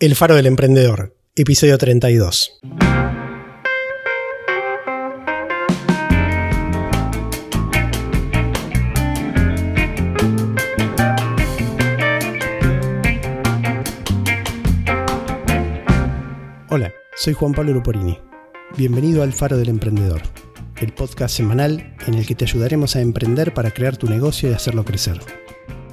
El Faro del Emprendedor, episodio 32. Hola, soy Juan Pablo Luporini. Bienvenido al Faro del Emprendedor, el podcast semanal en el que te ayudaremos a emprender para crear tu negocio y hacerlo crecer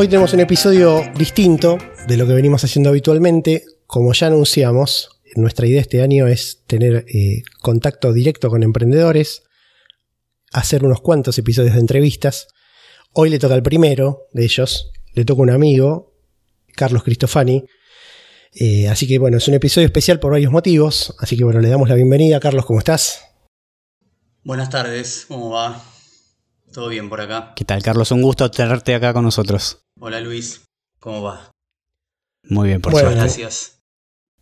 Hoy tenemos un episodio distinto de lo que venimos haciendo habitualmente. Como ya anunciamos, nuestra idea este año es tener eh, contacto directo con emprendedores, hacer unos cuantos episodios de entrevistas. Hoy le toca el primero de ellos, le toca un amigo, Carlos Cristofani. Eh, así que bueno, es un episodio especial por varios motivos. Así que bueno, le damos la bienvenida. Carlos, ¿cómo estás? Buenas tardes, ¿cómo va? Todo bien por acá. ¿Qué tal, Carlos? Un gusto tenerte acá con nosotros. Hola Luis, ¿cómo va? Muy bien, por bueno, Gracias.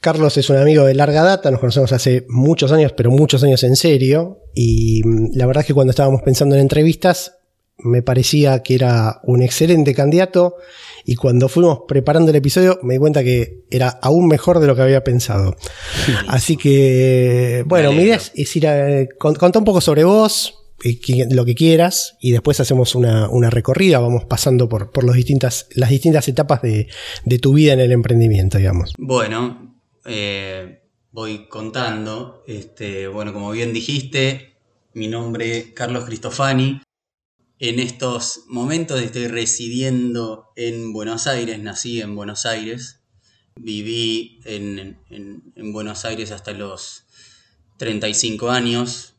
Carlos es un amigo de larga data, nos conocemos hace muchos años, pero muchos años en serio. Y mm, la verdad es que cuando estábamos pensando en entrevistas, me parecía que era un excelente candidato. Y cuando fuimos preparando el episodio, me di cuenta que era aún mejor de lo que había pensado. Así que, bueno, mi idea es, ir a contar un poco sobre vos, lo que quieras y después hacemos una, recorrida, vamos pasando por, por los distintas, las distintas etapas de, tu vida en el emprendimiento, digamos. Bueno, eh, voy contando. Este, bueno, como bien dijiste, mi nombre es Carlos Cristofani. En estos momentos estoy residiendo en Buenos Aires, nací en Buenos Aires. Viví en, en Buenos Aires hasta los 35 años,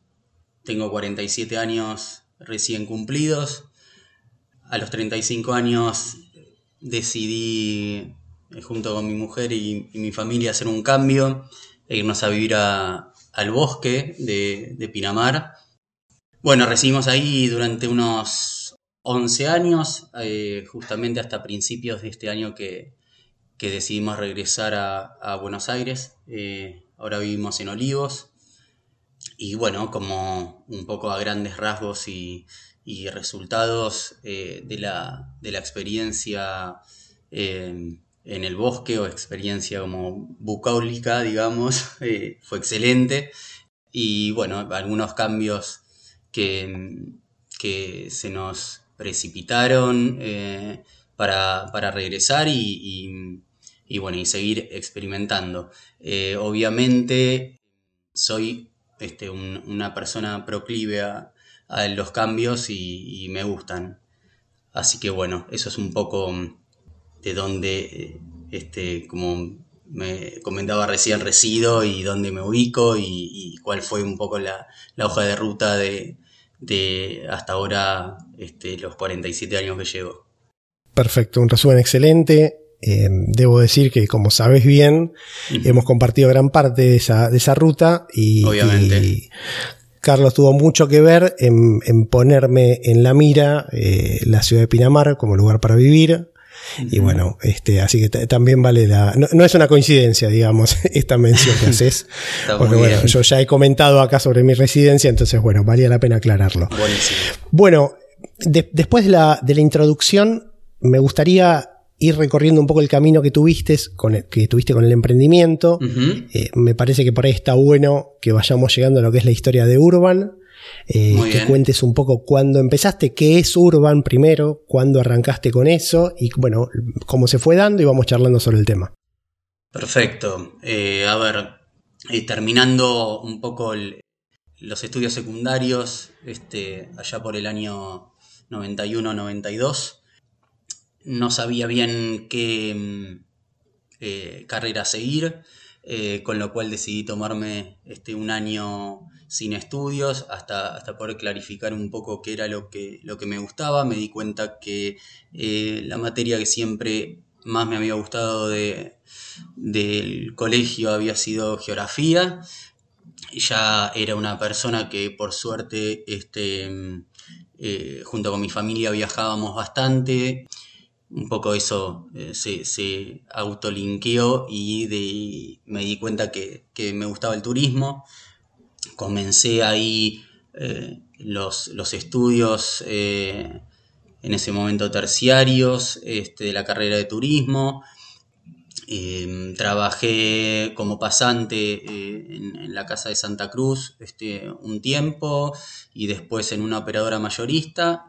tengo 47 años recién cumplidos. A los 35 años decidí, eh, junto con mi mujer y, mi familia, hacer un cambio e irnos a vivir al bosque de, Pinamar. Bueno, residimos ahí durante unos 11 años, eh, justamente hasta principios de este año que, decidimos regresar a, Buenos Aires. Eh, ahora vivimos en Olivos. Y bueno, como un poco a grandes rasgos y, resultados eh, de, la, experiencia eh, en el bosque o experiencia como bucólica, digamos, eh, fue excelente. Y bueno, algunos cambios que, que se nos precipitaron para, regresar y, y, bueno, y seguir experimentando. obviamente soy este, una persona proclive a, los cambios y, me gustan. Así que bueno, eso es un poco mm, de donde, eh, este, como me comentaba recién, resido y dónde me ubico y, cuál fue un poco la, hoja de ruta de, hasta ahora este, los 47 años que llevo. Perfecto, un resumen excelente. Eh, debo decir que, como sabes bien, hemos compartido gran parte de esa, de esa ruta y, Carlos tuvo mucho que ver en, ponerme en la mira eh, la ciudad de Pinamar como lugar para vivir. Y bueno, este, así que también vale la. No, es una coincidencia, digamos, esta mención que haces. porque bueno, yo ya he comentado acá sobre mi residencia, entonces bueno, valía la pena aclararlo. Bueno, después de la, de la introducción, me gustaría ir recorriendo un poco el camino que tuviste con el, que tuviste con el emprendimiento. Eh, me parece que por ahí está bueno que vayamos llegando a lo que es la historia de Urban. Eh, que cuentes un poco cuándo empezaste, qué es Urban primero, cuándo arrancaste con eso y bueno, cómo se fue dando y vamos charlando sobre el tema. Perfecto. Eh, a ver, terminando un poco los estudios secundarios, este, allá por el año 91-92, no sabía bien qué mm, eh, carrera seguir, eh, con lo cual decidí tomarme este, un año sin estudios hasta, hasta poder clarificar un poco qué era lo que, lo que me gustaba. Me di cuenta que eh, la materia que siempre más me había gustado de, del colegio había sido geografía. Ya era una persona que por suerte este, eh, junto con mi familia viajábamos bastante. Un poco eso eh, se, se autolinkeó y me di cuenta que, que me gustaba el turismo comencé ahí eh, los, estudios eh, en ese momento terciarios este, de la carrera de turismo. Em, trabajé como pasante eh, en, la casa de Santa Cruz este, un tiempo y después en una operadora mayorista.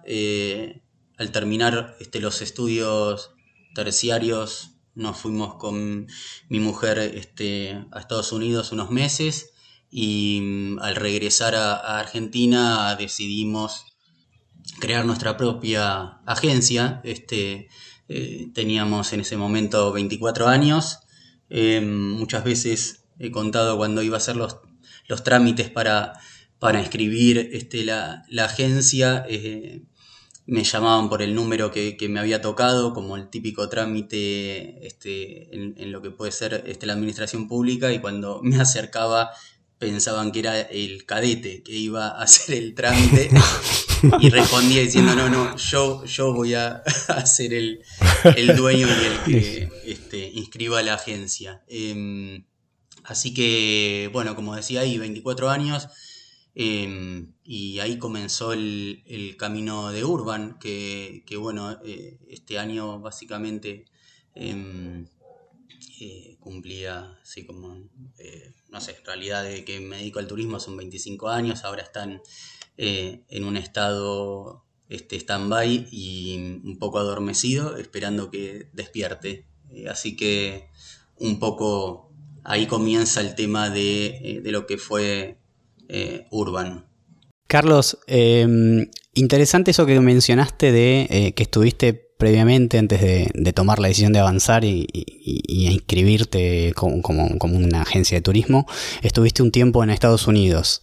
Al terminar este, los estudios terciarios nos fuimos con mi mujer este, a Estados Unidos unos meses y mm, al regresar a, Argentina decidimos crear nuestra propia agencia. Este, eh, teníamos en ese momento 24 años. Em, muchas veces he contado cuando iba a hacer los, los trámites para, para escribir este, la, agencia. Eh, me llamaban por el número que, me había tocado, como el típico trámite este, en, en, lo que puede ser este, la administración pública, y cuando me acercaba pensaban que era el cadete que iba a hacer el trámite y respondía diciendo, no, no, yo, yo voy a, ser el, dueño y el que este, inscriba la agencia. Em, así que, bueno, como decía ahí, 24 años. Em, y ahí comenzó el, camino de Urban, que, bueno, eh, este año básicamente em, eh, cumplía así como, eh, no sé, en realidad de que me dedico al turismo son 25 años, ahora están en un estado este stand-by y un poco adormecido, esperando que despierte. así que un poco ahí comienza el tema de, de lo que fue Urban. Carlos, interesante eso que mencionaste de que estuviste previamente, antes de, tomar la decisión de avanzar y, inscribirte como, una agencia de turismo, estuviste un tiempo en Estados Unidos.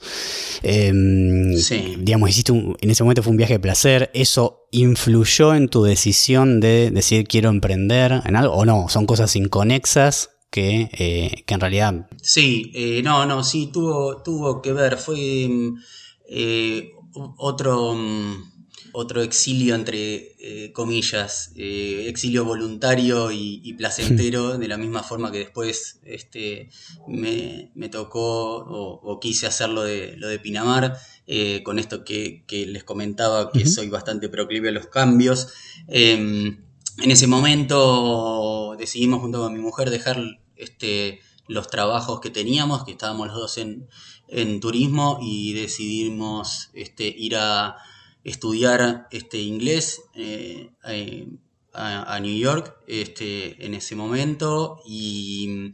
Em, sí. Digamos, hiciste en ese momento fue un viaje de placer. ¿Eso influyó en tu decisión de decir quiero emprender en algo o no? ¿Son cosas inconexas? Que, eh, que en realidad... Sí, eh, no, no, sí, tuvo, tuvo que ver. Fue eh, otro mm, otro exilio entre comillas, exilio voluntario y, placentero, de la misma forma que después este, me, tocó o, quise hacerlo de, lo de Pinamar, eh, con esto que, les comentaba que soy bastante proclive a los cambios. Em, en ese momento decidimos junto con mi mujer dejar este, los trabajos que teníamos, que estábamos los dos en, en turismo, y decidimos este, ir a estudiar este, inglés eh, eh, a, New York este, en ese momento y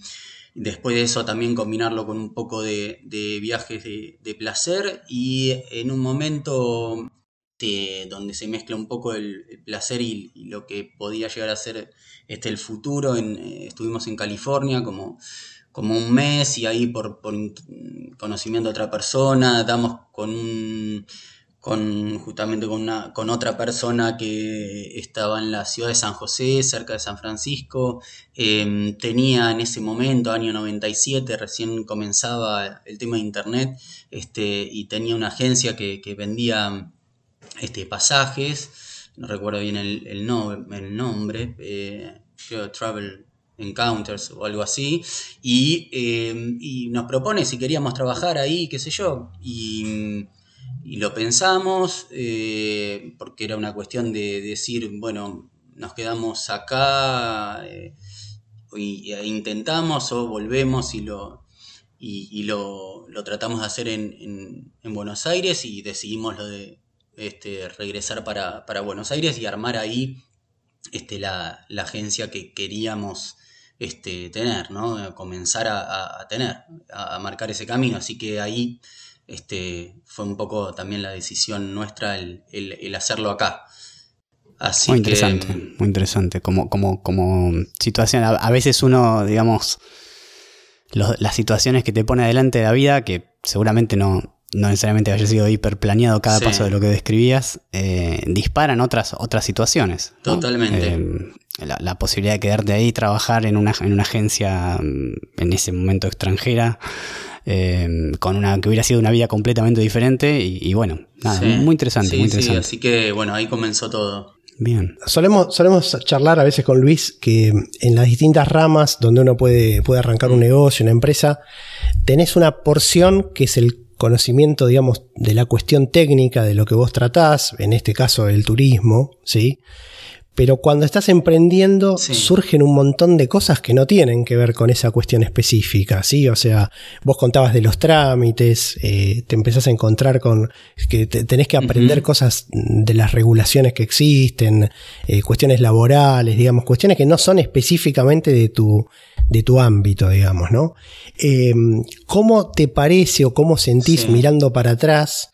después de eso también combinarlo con un poco de, viajes de, placer y en un momento este, donde se mezcla un poco el, placer y, lo que podía llegar a ser este, el futuro. Eh, estuvimos en California como, como un mes y ahí por, conocimiento de otra persona damos con un con justamente con, una, con otra persona que estaba en la ciudad de San José, cerca de San Francisco. Em, tenía en ese momento, año 97, recién comenzaba el tema de internet, este, y tenía una agencia que, vendía este, pasajes, no recuerdo bien el, el, el nombre, eh, Travel Encounters o algo así, y, em, y nos propone si queríamos trabajar ahí, qué sé yo, y y lo pensamos eh, porque era una cuestión de decir, bueno, nos quedamos acá eh, e intentamos o volvemos y lo, y, lo, tratamos de hacer en, Buenos Aires y decidimos lo de este, regresar para, Buenos Aires y armar ahí este, la, agencia que queríamos este, tener, ¿no? comenzar a, a tener, a marcar ese camino. Así que ahí este, fue un poco también la decisión nuestra el, hacerlo acá. Así muy interesante, muy interesante. Como, como, como situación, a, veces uno, digamos, las situaciones que te pone adelante de la vida, que seguramente no, no necesariamente haya sido hiperplaneado cada paso de lo que describías, eh, disparan otras, otras situaciones. Totalmente. Eh, la, posibilidad de quedarte ahí, trabajar en una, en una agencia mm, en ese momento extranjera, eh, con una que hubiera sido una vida completamente diferente y, bueno, nada, muy interesante, muy interesante. así que bueno, ahí comenzó todo. Bien. Solemos, solemos charlar a veces con Luis que en las distintas ramas donde uno puede, puede arrancar un negocio, una empresa, tenés una porción que es el conocimiento, digamos, de la cuestión técnica de lo que vos tratás, en este caso el turismo, ¿sí? Pero cuando estás emprendiendo surgen un montón de cosas que no tienen que ver con esa cuestión específica, ¿sí? O sea, vos contabas de los trámites, eh, te empezás a encontrar con que tenés que aprender cosas de las regulaciones que existen, eh, cuestiones laborales, digamos, cuestiones que no son específicamente de tu, de tu ámbito, digamos, ¿no? Eh, ¿Cómo te parece o cómo sentís mirando para atrás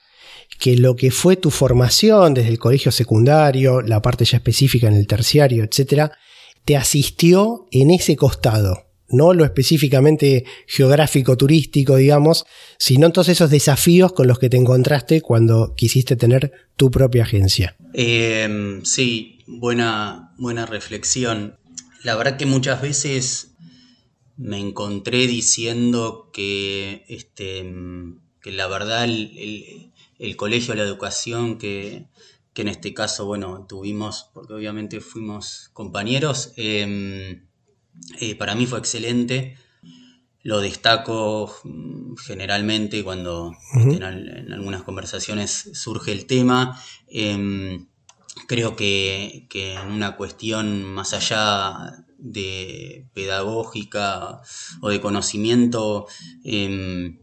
que lo que fue tu formación desde el colegio secundario, la parte ya específica en el terciario, etcétera, te asistió en ese costado, no lo específicamente geográfico turístico, digamos, sino todos esos desafíos con los que te encontraste cuando quisiste tener tu propia agencia. Em, sí, buena, buena reflexión. La verdad que muchas veces me encontré diciendo que, este, que la verdad colegio, la educación que, en este caso, bueno, tuvimos, porque obviamente fuimos compañeros, em, eh, para mí fue excelente. Lo destaco mm, generalmente cuando en, algunas conversaciones surge el tema. Em, creo que, en una cuestión más allá de pedagógica o de conocimiento, em,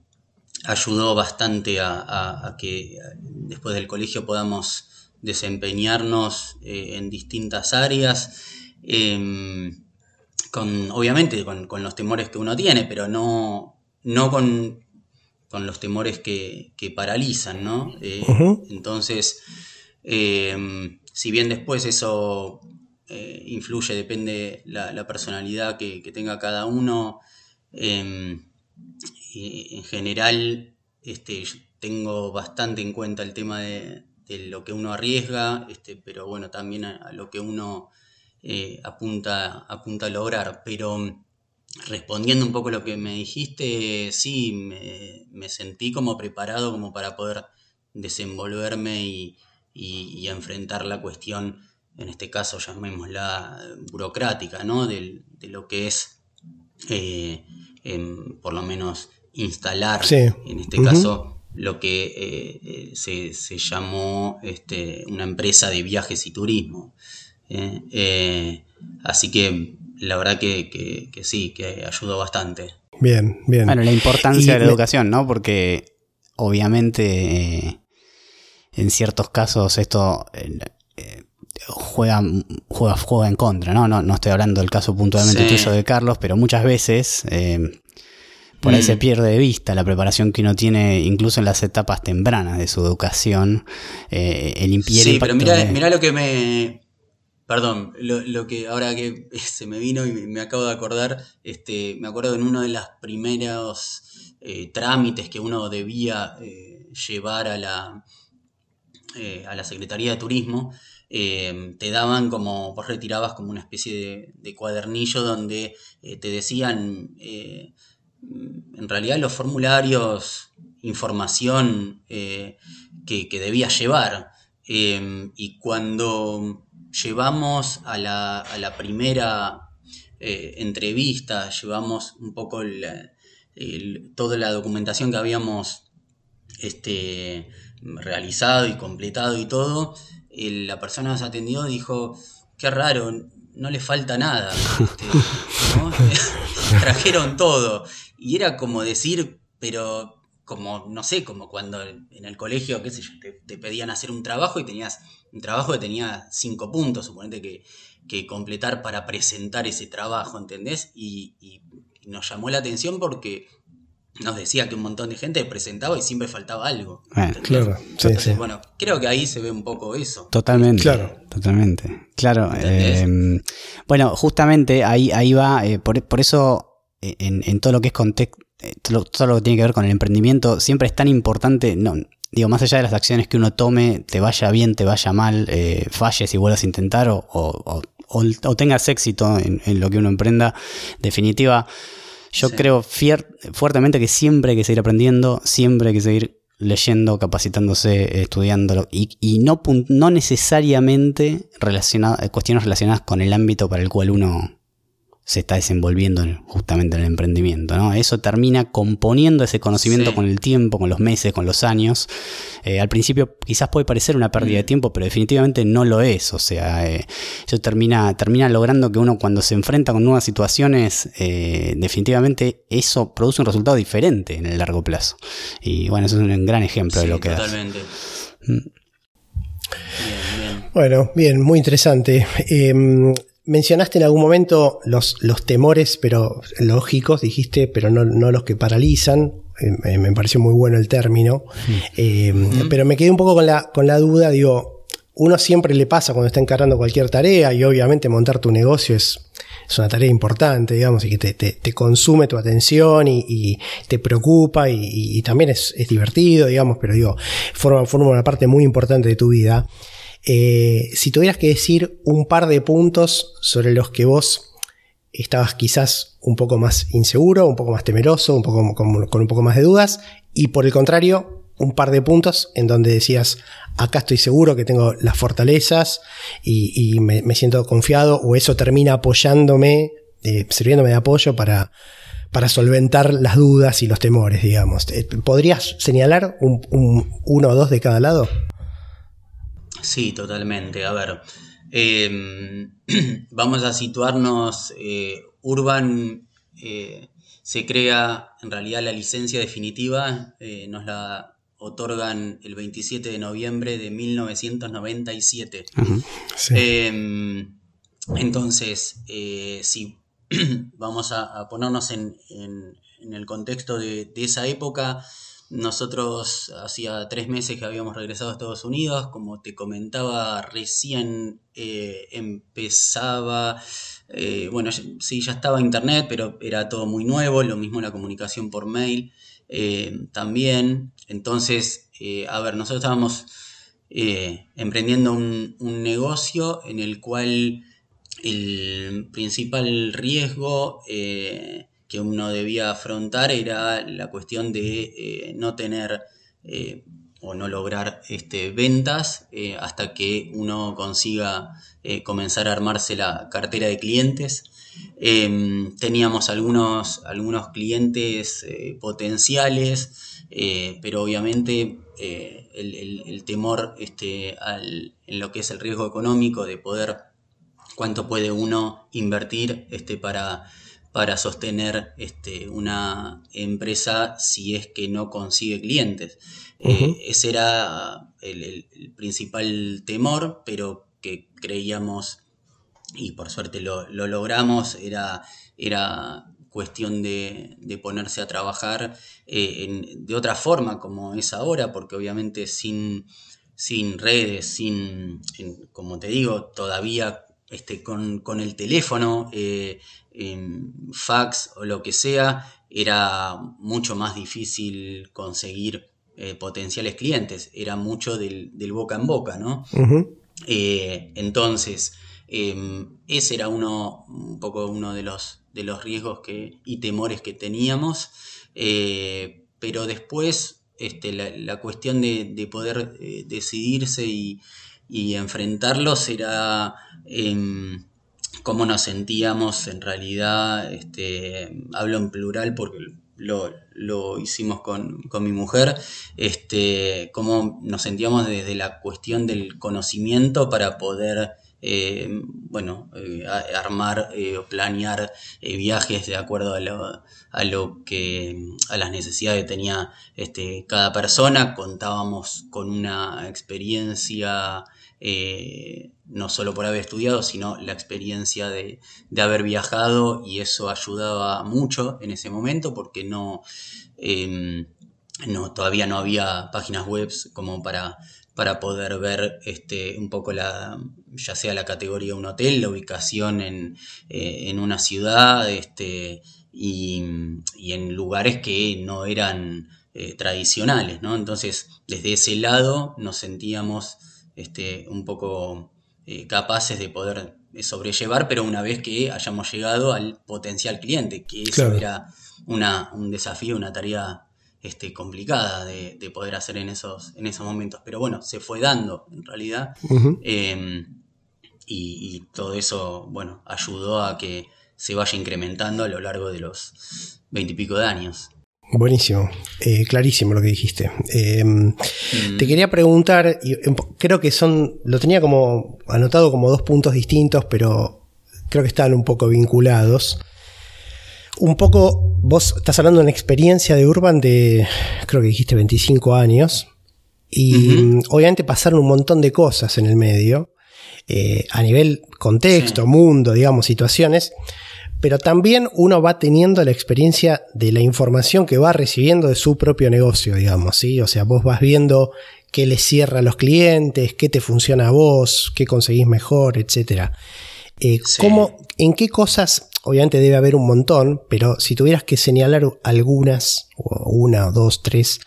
ayudó bastante a, que después del colegio podamos desempeñarnos eh, en distintas áreas, em, con, obviamente con, los temores que uno tiene, pero no, no con, los temores que, paralizan, ¿no? Eh, entonces, em, si bien después eso eh, influye, depende la, la personalidad que, que, tenga cada uno, em, en general este, tengo bastante en cuenta el tema de, lo que uno arriesga, este, pero bueno, también a, lo que uno eh, apunta, apunta a lograr. Pero mm, respondiendo un poco a lo que me dijiste, sí, me, sentí como preparado como para poder desenvolverme y, enfrentar la cuestión, en este caso llamémosla burocrática, ¿no? de, lo que es, eh, por lo menos, instalar, en este caso, lo que eh, eh, se, llamó este, una empresa de viajes y turismo. ¿eh? así que la verdad que, sí, que ayudó bastante. Bien, bien. Bueno, la importancia de la educación, ¿no? Porque obviamente en ciertos casos esto juega, juega, juega en contra, ¿no? ¿no? No estoy hablando del caso puntualmente tuyo de Carlos, pero muchas veces por ahí se mm. pierde de vista la preparación que uno tiene incluso en las etapas tempranas de su educación. Eh, el sí, pero mira, lo que me... Perdón, lo, que ahora que se me vino y me acabo de acordar, este, me acuerdo en uno de los primeros eh, trámites que uno debía eh, llevar a la, a la Secretaría de Turismo, te daban como, vos retirabas como una especie de, cuadernillo donde te decían en realidad los formularios, información eh, que, que, debías llevar. Eh, y cuando llevamos a la, primera eh, entrevista, llevamos un poco toda la documentación que habíamos este, realizado y completado y todo, la persona nos atendió dijo, qué raro, no le falta nada. Este, Trajeron todo. Y era como decir, pero como, no sé, como cuando en el colegio, qué sé yo, te, pedían hacer un trabajo y tenías un trabajo que tenía cinco puntos, suponete que, que completar para presentar ese trabajo, ¿entendés? Y, nos llamó la atención porque nos decía que un montón de gente presentaba y siempre faltaba algo. claro, bueno, creo que ahí se ve un poco eso. Totalmente. Claro. Totalmente. Claro. Em, bueno, justamente ahí, ahí va, eh, por, eso eh, en, todo lo que es contexto, eh, todo, lo que tiene que ver con el emprendimiento, siempre es tan importante, no, digo, más allá de las acciones que uno tome, te vaya bien, te vaya mal, falles y vuelvas a intentar o, o, tengas éxito en, en, lo que uno emprenda, definitiva yo creo fuertemente que siempre hay que seguir aprendiendo, siempre hay que seguir leyendo, capacitándose, estudiándolo y, y no, no necesariamente cuestiones relacionadas con el ámbito para el cual uno se está desenvolviendo justamente en el emprendimiento. ¿no? Eso termina componiendo ese conocimiento con el tiempo, con los meses, con los años. Eh, al principio quizás puede parecer una pérdida de mm. tiempo, pero definitivamente no lo es. O sea, eh, eso termina, termina logrando que uno cuando se enfrenta con nuevas situaciones, eh, definitivamente eso produce un resultado diferente en el largo plazo. Y bueno, eso es un gran ejemplo de lo que totalmente. Mm. Bien, bien. Bueno, bien, muy interesante. Mencionaste en algún momento los, los temores, pero lógicos, dijiste, pero no, no los que paralizan. Eh, me pareció muy bueno el término. Eh, pero me quedé un poco con la, con la duda, digo, uno siempre le pasa cuando está encarando cualquier tarea y obviamente montar tu negocio es, es una tarea importante, digamos, y que te, te, consume tu atención y, te preocupa y, también es, es, divertido, digamos, pero digo, forma, forma una parte muy importante de tu vida. Eh, si tuvieras que decir un par de puntos sobre los que vos estabas quizás un poco más inseguro, un poco más temeroso, un poco con, un poco más de dudas, y por el contrario, un par de puntos en donde decías, acá estoy seguro que tengo las fortalezas y, me, siento confiado, o eso termina apoyándome, eh, sirviéndome de apoyo para, para solventar las dudas y los temores, digamos. Eh, ¿Podrías señalar uno o dos de cada lado? Sí, totalmente. A ver, em, vamos a situarnos. Eh, Urban eh, se crea, en realidad la licencia definitiva eh, nos la otorgan el 27 de noviembre de 1997. Em, entonces, si vamos a, ponernos en, el contexto de esa época, nosotros hacía tres meses que habíamos regresado a Estados Unidos, como te comentaba, recién eh, empezaba, eh, bueno, sí, ya estaba internet, pero era todo muy nuevo, lo mismo la comunicación por mail eh, también. Entonces, a ver, nosotros estábamos emprendiendo un, un negocio en el cual el principal riesgo que uno debía afrontar era la cuestión de eh, no tener eh, o no lograr este, ventas eh, hasta que uno consiga comenzar a armarse la cartera de clientes. Em, teníamos algunos, algunos clientes potenciales, pero obviamente el, temor este, en lo que es el riesgo económico de poder cuánto puede uno invertir este, para para sostener este, una empresa si es que no consigue clientes. Eh, ese era el, principal temor, pero que creíamos, y por suerte lo, logramos, era, era cuestión de, ponerse a trabajar eh, de otra forma como es ahora, porque obviamente sin, sin redes, sin, como te digo, todavía este, con, el teléfono, eh, fax o lo que sea, era mucho más difícil conseguir eh, potenciales clientes, era mucho del, boca en boca, ¿no? Eh, entonces, em, ese era uno, un poco uno de los, de los riesgos que, y temores que teníamos, pero después este, la, cuestión de, poder decidirse y, y enfrentarlos era em, cómo nos sentíamos en realidad, este, hablo en plural porque lo, hicimos con, mi mujer, este, cómo nos sentíamos desde la cuestión del conocimiento para poder eh, bueno, eh, armar eh, o planear viajes de acuerdo a lo, a lo, que a las necesidades que tenía este, cada persona. Contábamos con una experiencia no solo por haber estudiado, sino la experiencia de, haber viajado y eso ayudaba mucho en ese momento porque no, em, no todavía no había páginas web como para, para poder ver este, un poco la, ya sea la categoría de un hotel, la ubicación en, eh, una ciudad este, y, en lugares que no eran eh, tradicionales, ¿no? Entonces, desde ese lado nos sentíamos este, un poco eh, capaces de poder sobrellevar, pero una vez que hayamos llegado al potencial cliente, que eso era una, un desafío, una tarea este, complicada de, poder hacer en esos, en esos momentos. Pero bueno, se fue dando en realidad. Em, y, todo eso, bueno, ayudó a que se vaya incrementando a lo largo de los veintipico de años. Buenísimo, eh, clarísimo lo que dijiste. Em, mm. Te quería preguntar, y em, creo que son, lo tenía como anotado como dos puntos distintos, pero creo que están un poco vinculados. Un poco, vos estás hablando de una experiencia de Urban de, creo que dijiste 25 años, y obviamente pasaron un montón de cosas en el medio, eh, a nivel contexto, mundo, digamos, situaciones pero también uno va teniendo la experiencia de la información que va recibiendo de su propio negocio, digamos, ¿sí? O sea, vos vas viendo qué le cierra a los clientes, qué te funciona a vos, qué conseguís mejor, etc. Eh, ¿En qué cosas, obviamente debe haber un montón, pero si tuvieras que señalar algunas, o una, o dos, tres,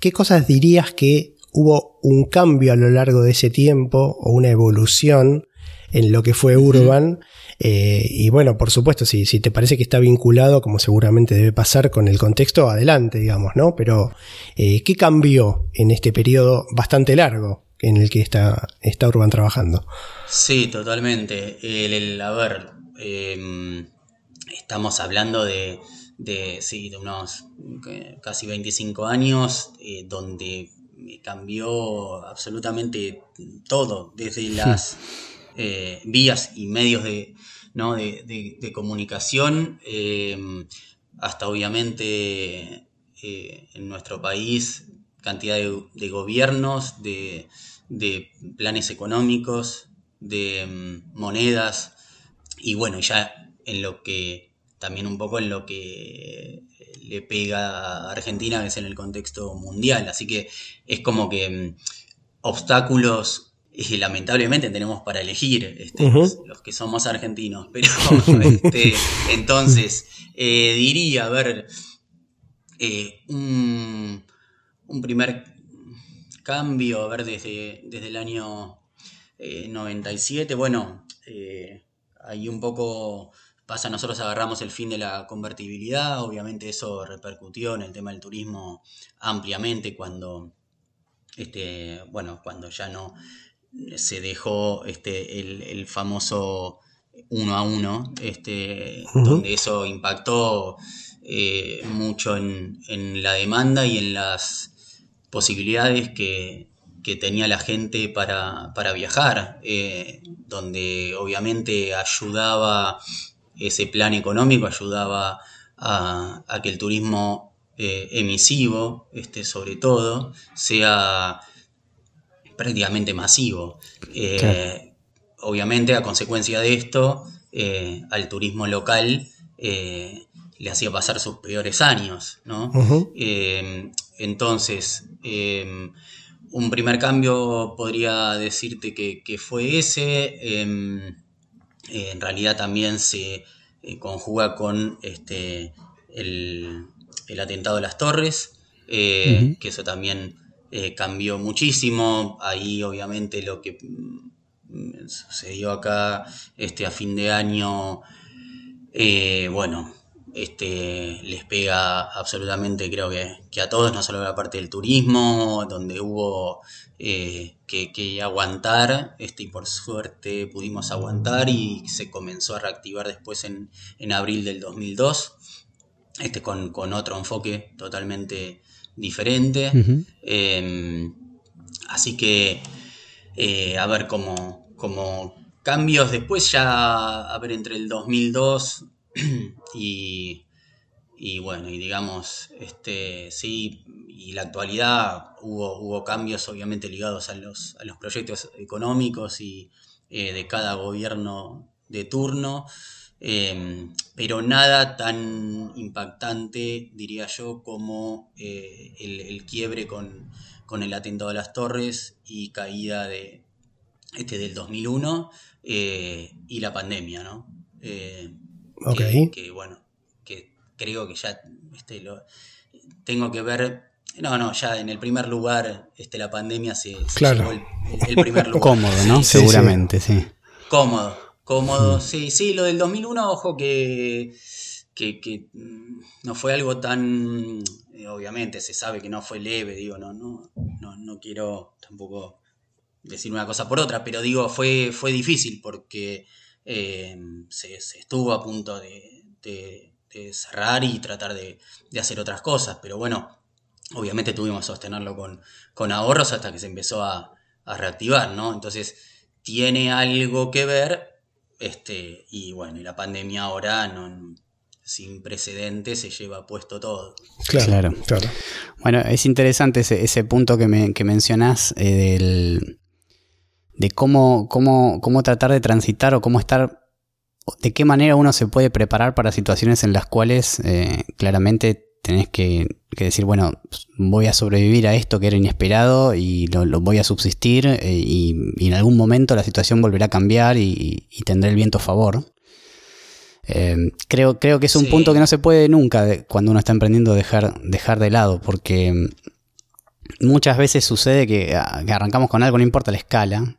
¿qué cosas dirías que hubo un cambio a lo largo de ese tiempo o una evolución en lo que fue Urban? Eh, y bueno, por supuesto, si, si te parece que está vinculado, como seguramente debe pasar con el contexto, adelante, digamos, ¿no? Pero, eh, ¿qué cambió en este periodo bastante largo en el que está, está Urban trabajando? Sí, totalmente. El, a ver, em, estamos hablando de, de, sí, de unos casi 25 años, eh, donde cambió absolutamente todo, desde las vías y medios de, de, comunicación, eh, hasta obviamente eh, en nuestro país cantidad de, gobiernos, de, planes económicos, de mm, monedas y bueno, ya en lo que también un poco en lo que le pega a Argentina, que es en el contexto mundial. Así que es como que mm, obstáculos y lamentablemente tenemos para elegir este, los, que somos argentinos. Pero este, entonces, eh, diría, a ver, eh, un, primer cambio, a ver, desde, desde el año 97, eh, bueno, ahí un poco pasa, nosotros agarramos el fin de la convertibilidad, obviamente eso repercutió en el tema del turismo ampliamente cuando, este, bueno, cuando ya no se dejó este, el, famoso uno a uno, este, donde eso impactó eh, mucho en, la demanda y en las posibilidades que, tenía la gente para, viajar, eh, donde obviamente ayudaba ese plan económico, ayudaba a, que el turismo eh, emisivo, este, sobre todo, sea prácticamente masivo. Eh, obviamente, a consecuencia de esto, eh, al turismo local le hacía pasar sus peores años. entonces, un primer cambio podría decirte que, fue ese. En realidad también se conjuga con este, el, atentado a las torres, que eso también eh, cambió muchísimo. Ahí obviamente lo que mm, sucedió acá este, a fin de año, eh, bueno, este, les pega absolutamente creo que, a todos, no solo la parte del turismo, donde hubo eh, que, aguantar, este, y por suerte pudimos aguantar y se comenzó a reactivar después en, abril del 2002, este, con, con otro enfoque totalmente diferente. Em, así que, eh, a ver, como, como cambios después ya, a ver, entre el 2002 y, y bueno, y digamos, este, sí, y la actualidad hubo, hubo cambios obviamente ligados a los, a los proyectos económicos y eh, de cada gobierno de turno, em, pero nada tan impactante, diría yo, como eh, el, quiebre con, el atentado a las torres y caída de, este, del 2001 eh, y la pandemia, ¿no? Ok. que bueno, creo que ya este, lo, tengo que ver. No, no, ya en el primer lugar este, la pandemia se, claro. el, primer lugar. Cómodo, ¿no? Seguramente, sí. Cómodo, cómodo, mm. sí, sí, lo del 2001, ojo que, que, mm, no fue algo tan, eh, obviamente se sabe que no fue leve, digo, no, no, no, no quiero tampoco decir una cosa por otra, pero digo, fue, fue difícil porque eh, se, estuvo a punto de cerrar y tratar de, hacer otras cosas. Pero bueno, obviamente tuvimos que sostenerlo con, con ahorros hasta que se empezó a, reactivar, ¿no? Entonces, tiene algo que ver, este, y bueno, y la pandemia ahora no, sin precedentes se lleva puesto todo. Claro, claro. Bueno, es interesante ese, punto que, me, que mencionás eh, del, de cómo, cómo, cómo tratar de transitar o cómo estar de qué manera uno se puede preparar para situaciones en las cuales eh, claramente tenés que, decir, bueno, voy a sobrevivir a esto que era inesperado y lo, voy a subsistir eh, y, en algún momento la situación volverá a cambiar y, tendré el viento a favor. Eh, creo, creo que es un punto que no se puede nunca cuando uno está emprendiendo dejar, dejar de lado, porque muchas veces sucede que, que arrancamos con algo, no importa la escala,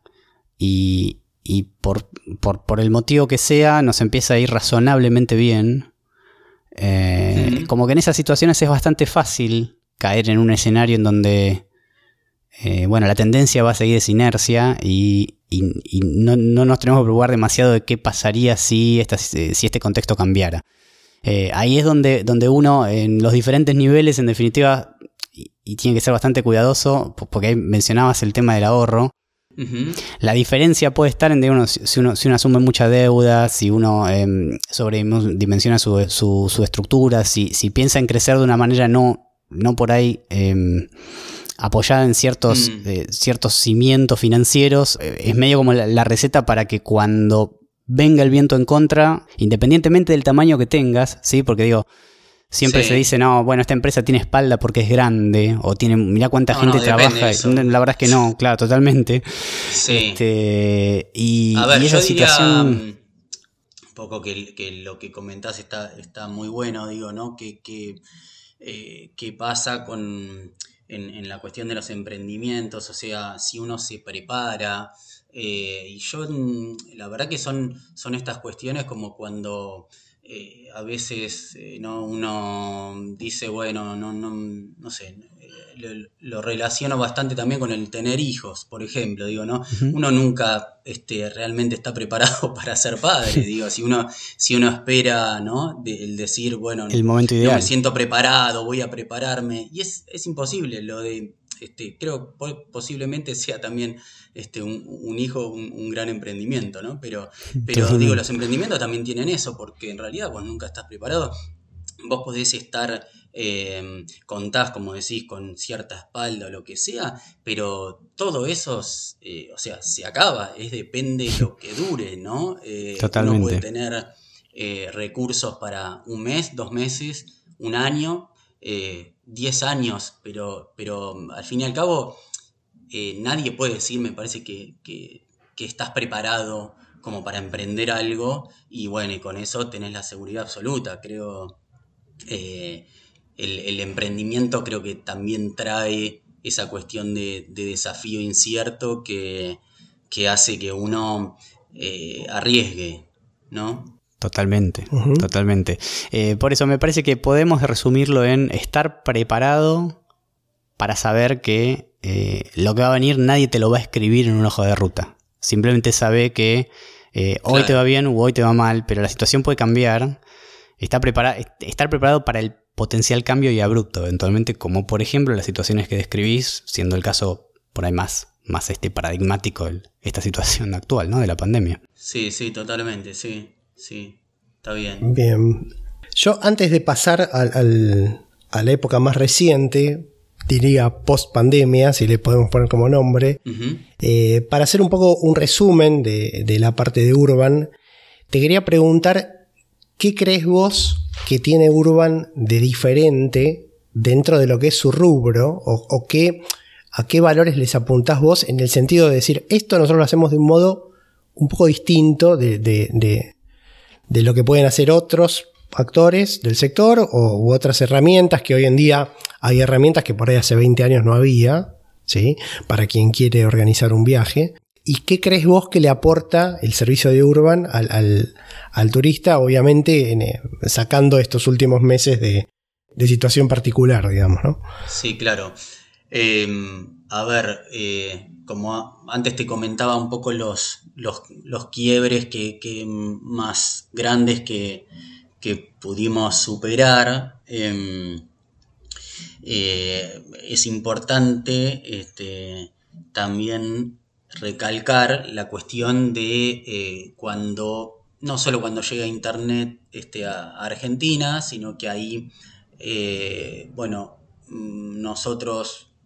y, y por, por, el motivo que sea nos empieza a ir razonablemente bien. Eh, como que en esas situaciones es bastante fácil caer en un escenario en donde, eh, bueno, la tendencia va a seguir esa inercia y, no, nos tenemos que preocupar demasiado de qué pasaría si, si este contexto cambiara. Eh, ahí es donde, donde uno, en los diferentes niveles, en definitiva, y tiene que ser bastante cuidadoso, porque ahí mencionabas el tema del ahorro, la diferencia puede estar en uno, si, uno, si uno asume mucha deuda, si uno em, sobredimensiona su, su, estructura, si, si, piensa en crecer de una manera no, no por ahí em, apoyada en ciertos, mm. eh, ciertos cimientos financieros, eh, es medio como la, receta para que cuando venga el viento en contra, independientemente del tamaño que tengas, ¿sí? Porque digo, Siempre se dice, no, bueno, esta empresa tiene espalda porque es grande, o tiene, mira cuánta gente trabaja. La verdad es que no, claro, totalmente. Sí. Este, y, A ver, esa situación. Mm, un poco que, lo que comentás está, está muy bueno, digo, ¿no? Que, que, eh, pasa con. En, la cuestión de los emprendimientos, o sea, si uno se prepara, eh, y yo, mm, la verdad que son, son estas cuestiones como cuando eh, a veces eh, ¿no? uno dice, bueno, no, no, no sé, eh, lo, relaciono bastante también con el tener hijos, por ejemplo, digo, ¿no? Uno nunca este, realmente está preparado para ser padre, digo, si uno, si uno espera, ¿no? el decir, bueno, el momento ideal. me siento preparado, voy a prepararme, y es, es imposible lo de este, creo posiblemente sea también este, un, hijo, un, gran emprendimiento, ¿no? Pero, pero digo, los emprendimientos también tienen eso, porque en realidad vos nunca estás preparado. Vos podés estar, eh, contás, como decís, con cierta espalda o lo que sea, pero todo eso, eh, o sea, se acaba, es depende de lo que dure, ¿no? Eh, Totalmente. Uno puede tener eh, recursos para un mes, dos meses, un año, 10 años, pero, pero al fin y al cabo eh, nadie puede decir, me parece que, estás preparado como para emprender algo y bueno, y con eso tenés la seguridad absoluta. Creo, eh, el, emprendimiento creo que también trae esa cuestión de, desafío incierto que, hace que uno eh, arriesgue, ¿no? Totalmente, totalmente. Eh, por eso me parece que podemos resumirlo en estar preparado para saber que eh, lo que va a venir nadie te lo va a escribir en un ojo de ruta. Simplemente sabe que eh, hoy te va bien o hoy te va mal, pero la situación puede cambiar. Está estar preparado para el potencial cambio y abrupto, eventualmente, como por ejemplo las situaciones que describís, siendo el caso por ahí más, más este paradigmático esta situación actual, ¿no? De la pandemia. Sí, sí, totalmente, sí. Sí, está bien. Bien. Yo antes de pasar a la época más reciente, diría post pandemia, si le podemos poner como nombre, eh, para hacer un poco un resumen de, la parte de Urban, te quería preguntar, ¿qué crees vos que tiene Urban de diferente dentro de lo que es su rubro? ¿O, qué, a qué valores les apuntás vos en el sentido de decir, esto nosotros lo hacemos de un modo un poco distinto de, de lo que pueden hacer otros actores del sector o, otras herramientas que hoy en día hay herramientas que por ahí hace 20 años no había, ¿sí? Para quien quiere organizar un viaje. ¿Y qué crees vos que le aporta el servicio de Urban al, turista? Obviamente eh, sacando estos últimos meses de, situación particular, digamos, ¿no? Sí, claro. Em, a ver, eh, como antes te comentaba un poco los, los, quiebres que, más grandes que, que pudimos superar. Em, eh, es importante este, también recalcar la cuestión de eh, cuando, no solo cuando llega Internet este, a, Argentina, sino que ahí, bueno, mm,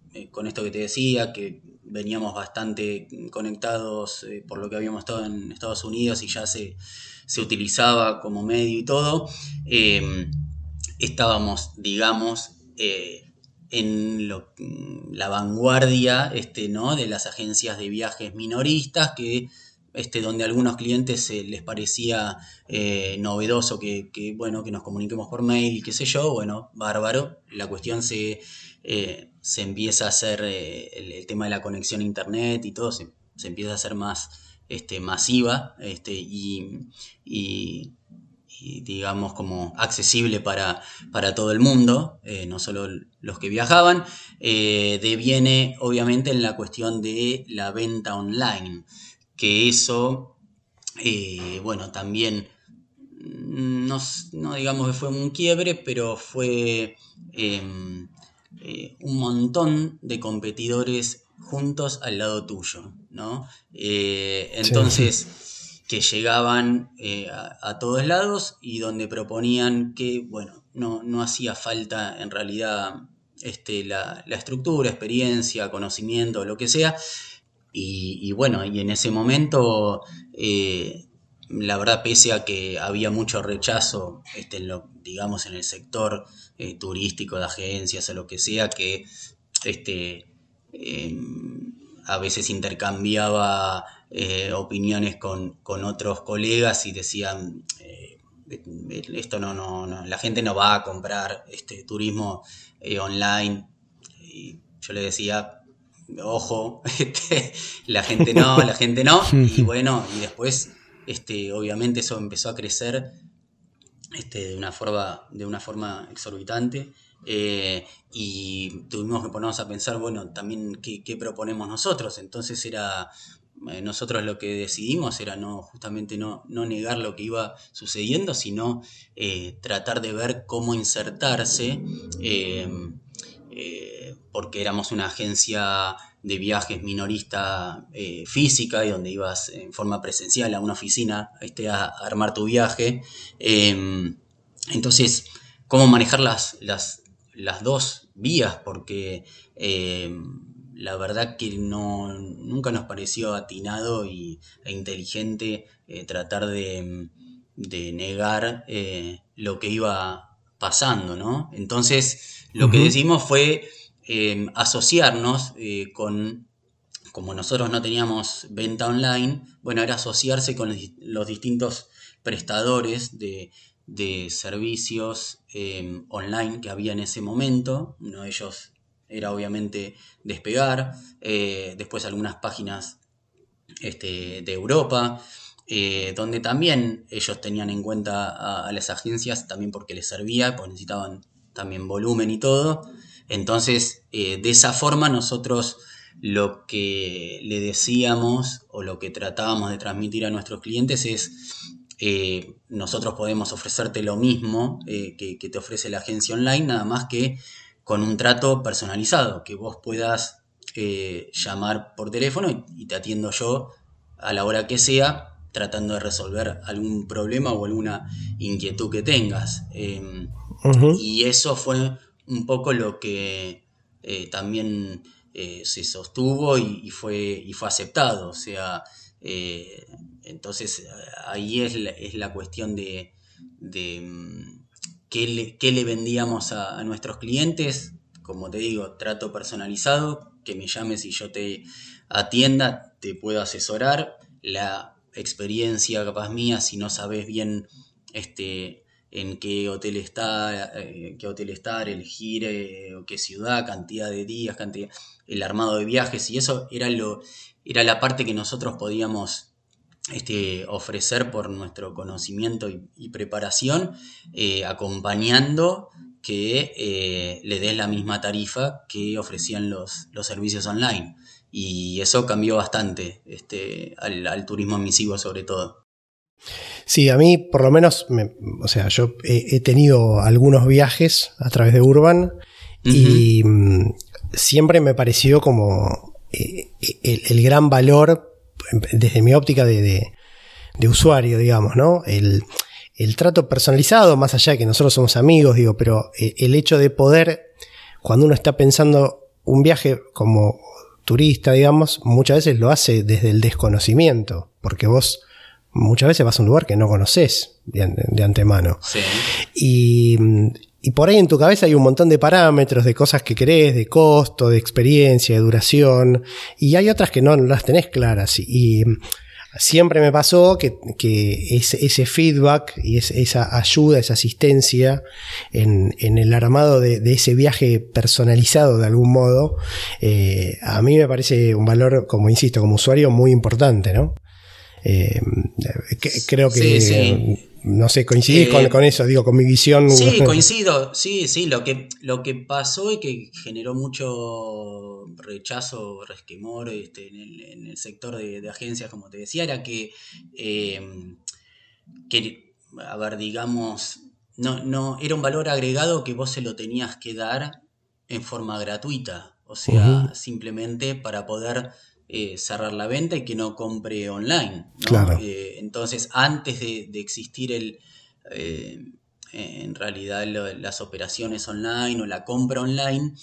nosotros, con esto que te decía, que veníamos bastante conectados por lo que habíamos estado en Estados Unidos y ya se, se utilizaba como medio y todo, em, estábamos, digamos, eh, en la vanguardia este, ¿no? de las agencias de viajes minoristas que este, donde a algunos clientes les parecía eh, novedoso que, bueno, que nos comuniquemos por mail y qué sé yo, bueno, bárbaro. La cuestión se, eh, se empieza a hacer el, tema de la conexión a internet y todo, se, empieza a hacer más, este, masiva este, y, digamos como accesible para, para todo el mundo, eh, no solo los que viajaban, eh, deviene obviamente en la cuestión de la venta online, que eso, eh, bueno, también no, no, digamos que fue un quiebre, pero fue em, un montón de competidores juntos al lado tuyo, ¿no? Eh, entonces, que llegaban eh, a, todos lados y donde proponían que, bueno, no, no hacía falta en realidad este, la, estructura, experiencia, conocimiento, lo que sea. Y, bueno, y en ese momento, eh, la verdad, pese a que había mucho rechazo, este, en lo, digamos, en el sector turístico de agencias o lo que sea, que este, Em, a veces intercambiaba eh, opiniones con, otros colegas y decían, eh, esto no, no, la gente no va a comprar este turismo eh, online. Y yo le decía, ojo, este, la gente no, la gente no. Y bueno, y después, este, obviamente eso empezó a crecer este, de, una forma, de una forma exorbitante. Eh, y tuvimos que ponernos a pensar, bueno, también qué, proponemos nosotros. Entonces era, eh, nosotros lo que decidimos era no, justamente no, no negar lo que iba sucediendo, sino eh, tratar de ver cómo insertarse, porque éramos una agencia de viajes minorista física y donde ibas en forma presencial a una oficina este, a, armar tu viaje. entonces, cómo manejar las, las, las dos vías, porque eh, la verdad que no, nunca nos pareció atinado y, e inteligente eh, tratar de, negar eh, lo que iba pasando, ¿no? Entonces, lo que decimos fue asociarnos con como nosotros no teníamos venta online, bueno, era asociarse con los distintos prestadores de, de servicios em, online que había en ese momento. Uno de ellos era obviamente Despegar, eh, después algunas páginas este, de Europa, eh, donde también ellos tenían en cuenta a, las agencias, también porque les servía, porque necesitaban también volumen y todo. Entonces, eh, de esa forma nosotros lo que le decíamos o lo que tratábamos de transmitir a nuestros clientes es eh, nosotros podemos ofrecerte lo mismo que, te ofrece la agencia online, nada más que con un trato personalizado, que vos puedas llamar por teléfono y, te atiendo yo a la hora que sea, tratando de resolver algún problema o alguna inquietud que tengas. Em, y eso fue un poco lo que eh, también eh, se sostuvo y, fue, y fue aceptado. O sea, eh, entonces ahí es la, es la cuestión de, de mm, qué, le, vendíamos a, nuestros clientes. Como te digo, trato personalizado, que me llames y yo te atienda, te puedo asesorar. La experiencia capaz mía, si no sabes bien este, en qué hotel está, eh, qué hotel estar, elegir eh, qué ciudad, cantidad de días, cantidad, el armado de viajes y eso era lo era la parte que nosotros podíamos este, ofrecer por nuestro conocimiento y, preparación, eh, acompañando que le des la misma tarifa que ofrecían los, los servicios online. Y eso cambió bastante este, al, turismo emisivo sobre todo. Sí, a mí por lo menos, o sea, yo he, tenido algunos viajes a través de Urban y mm, siempre me pareció como eh, el, gran valor desde mi óptica de, usuario, digamos, ¿no? El, trato personalizado, más allá de que nosotros somos amigos, digo, pero eh, el hecho de poder, cuando uno está pensando un viaje como turista, digamos, muchas veces lo hace desde el desconocimiento, porque vos muchas veces vas a un lugar que no conoces de, antemano. Y, por ahí en tu cabeza hay un montón de parámetros, de cosas que querés, de costo, de experiencia, de duración, y hay otras que no las tenés claras. y siempre me pasó que, ese, feedback y esa ayuda, esa asistencia en, el armado de, ese viaje personalizado de algún modo, eh, a mí me parece un valor, como insisto, como usuario muy importante, ¿no? Eh, creo que no sé, coincidís eh, con, eso, digo, con mi visión. Sí, coincido, sí, sí, lo que, lo que pasó y que generó mucho rechazo, resquemor este, en, el, sector de, agencias, como te decía, era que, eh, que, a ver, digamos, no, no, era un valor agregado que vos se lo tenías que dar en forma gratuita, o sea, simplemente para poder eh, cerrar la venta y que no compre online. Eh, entonces, antes de, existir el, eh, en realidad las operaciones online o la compra online,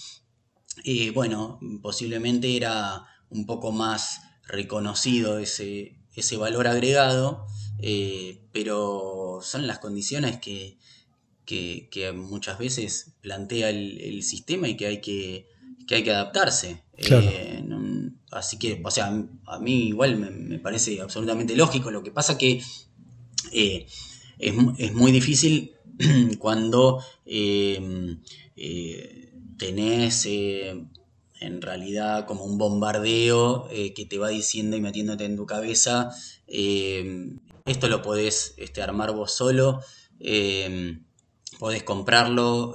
bueno, posiblemente era un poco más reconocido ese, ese valor agregado, pero son las condiciones que, que, muchas veces plantea el, sistema y que hay que, que, hay que adaptarse. Así que, o sea, a mí igual me, parece absolutamente lógico. Lo que pasa que eh, es, muy difícil cuando eh, eh, tenés en realidad como un bombardeo que te va diciendo y metiéndote en tu cabeza, esto lo podés este, armar vos solo podés comprarlo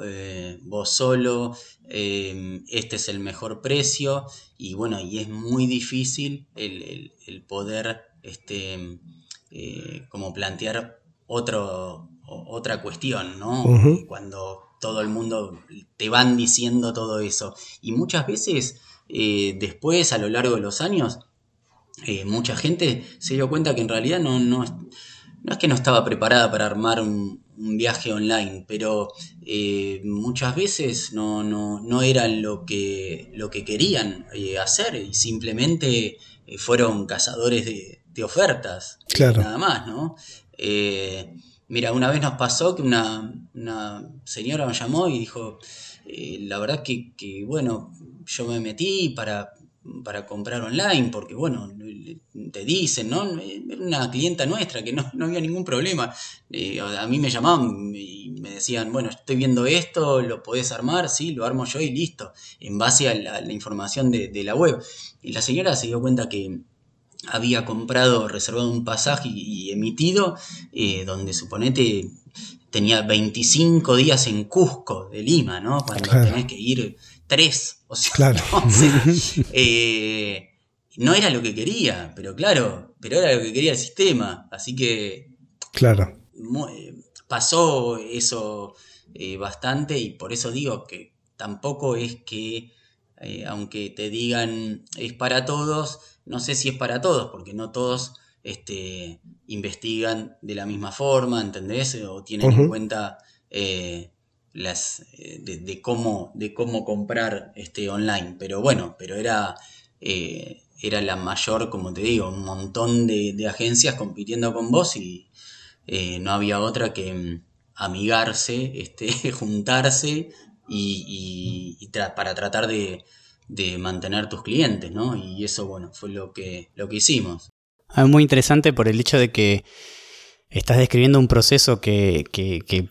vos solo, este es el mejor precio y bueno, y es muy difícil el, poder este, eh, como plantear otro, otra cuestión, ¿no? Cuando todo el mundo te van diciendo todo eso. Y muchas veces eh, después, a lo largo de los años, eh, mucha gente se dio cuenta que en realidad no, no, no es que no estaba preparada para armar un, viaje online, pero eh, muchas veces no, no, no, eran lo que, lo que querían eh, hacer y simplemente eh, fueron cazadores de, ofertas. Claro. Nada más, ¿no? mira, una vez nos pasó que una, señora me llamó y dijo, la verdad que, que, bueno, yo me metí para para comprar online, porque bueno, te dicen, ¿no? Era una clienta nuestra que no, había ningún problema. Eh, a mí me llamaban y me decían, bueno, estoy viendo esto, lo podés armar, sí, lo armo yo y listo, en base a la, información de, la web. Y la señora se dio cuenta que había comprado, reservado un pasaje y, emitido, eh, donde suponete tenía 25 días en Cusco de Lima, ¿no? Cuando tenés que ir tres. O sea, claro. Eh, no, era lo que quería, pero claro, pero era lo que quería el sistema. Así que. Claro. Eh, pasó eso eh, bastante y por eso digo que tampoco es que, aunque te digan es para todos, no sé si es para todos, porque no todos este, investigan de la misma forma, ¿entendés? O tienen en cuenta eh, las, eh, de, cómo, de cómo comprar este, online. Pero bueno, pero era, eh, era la mayor, como te digo, un montón de, agencias compitiendo con vos y no había otra que mm, amigarse, este, juntarse y, para tratar de, de, mantener tus clientes, ¿no? Y eso, bueno, fue lo que, lo que hicimos. Ah, muy interesante por el hecho de que estás describiendo un proceso que, que, que,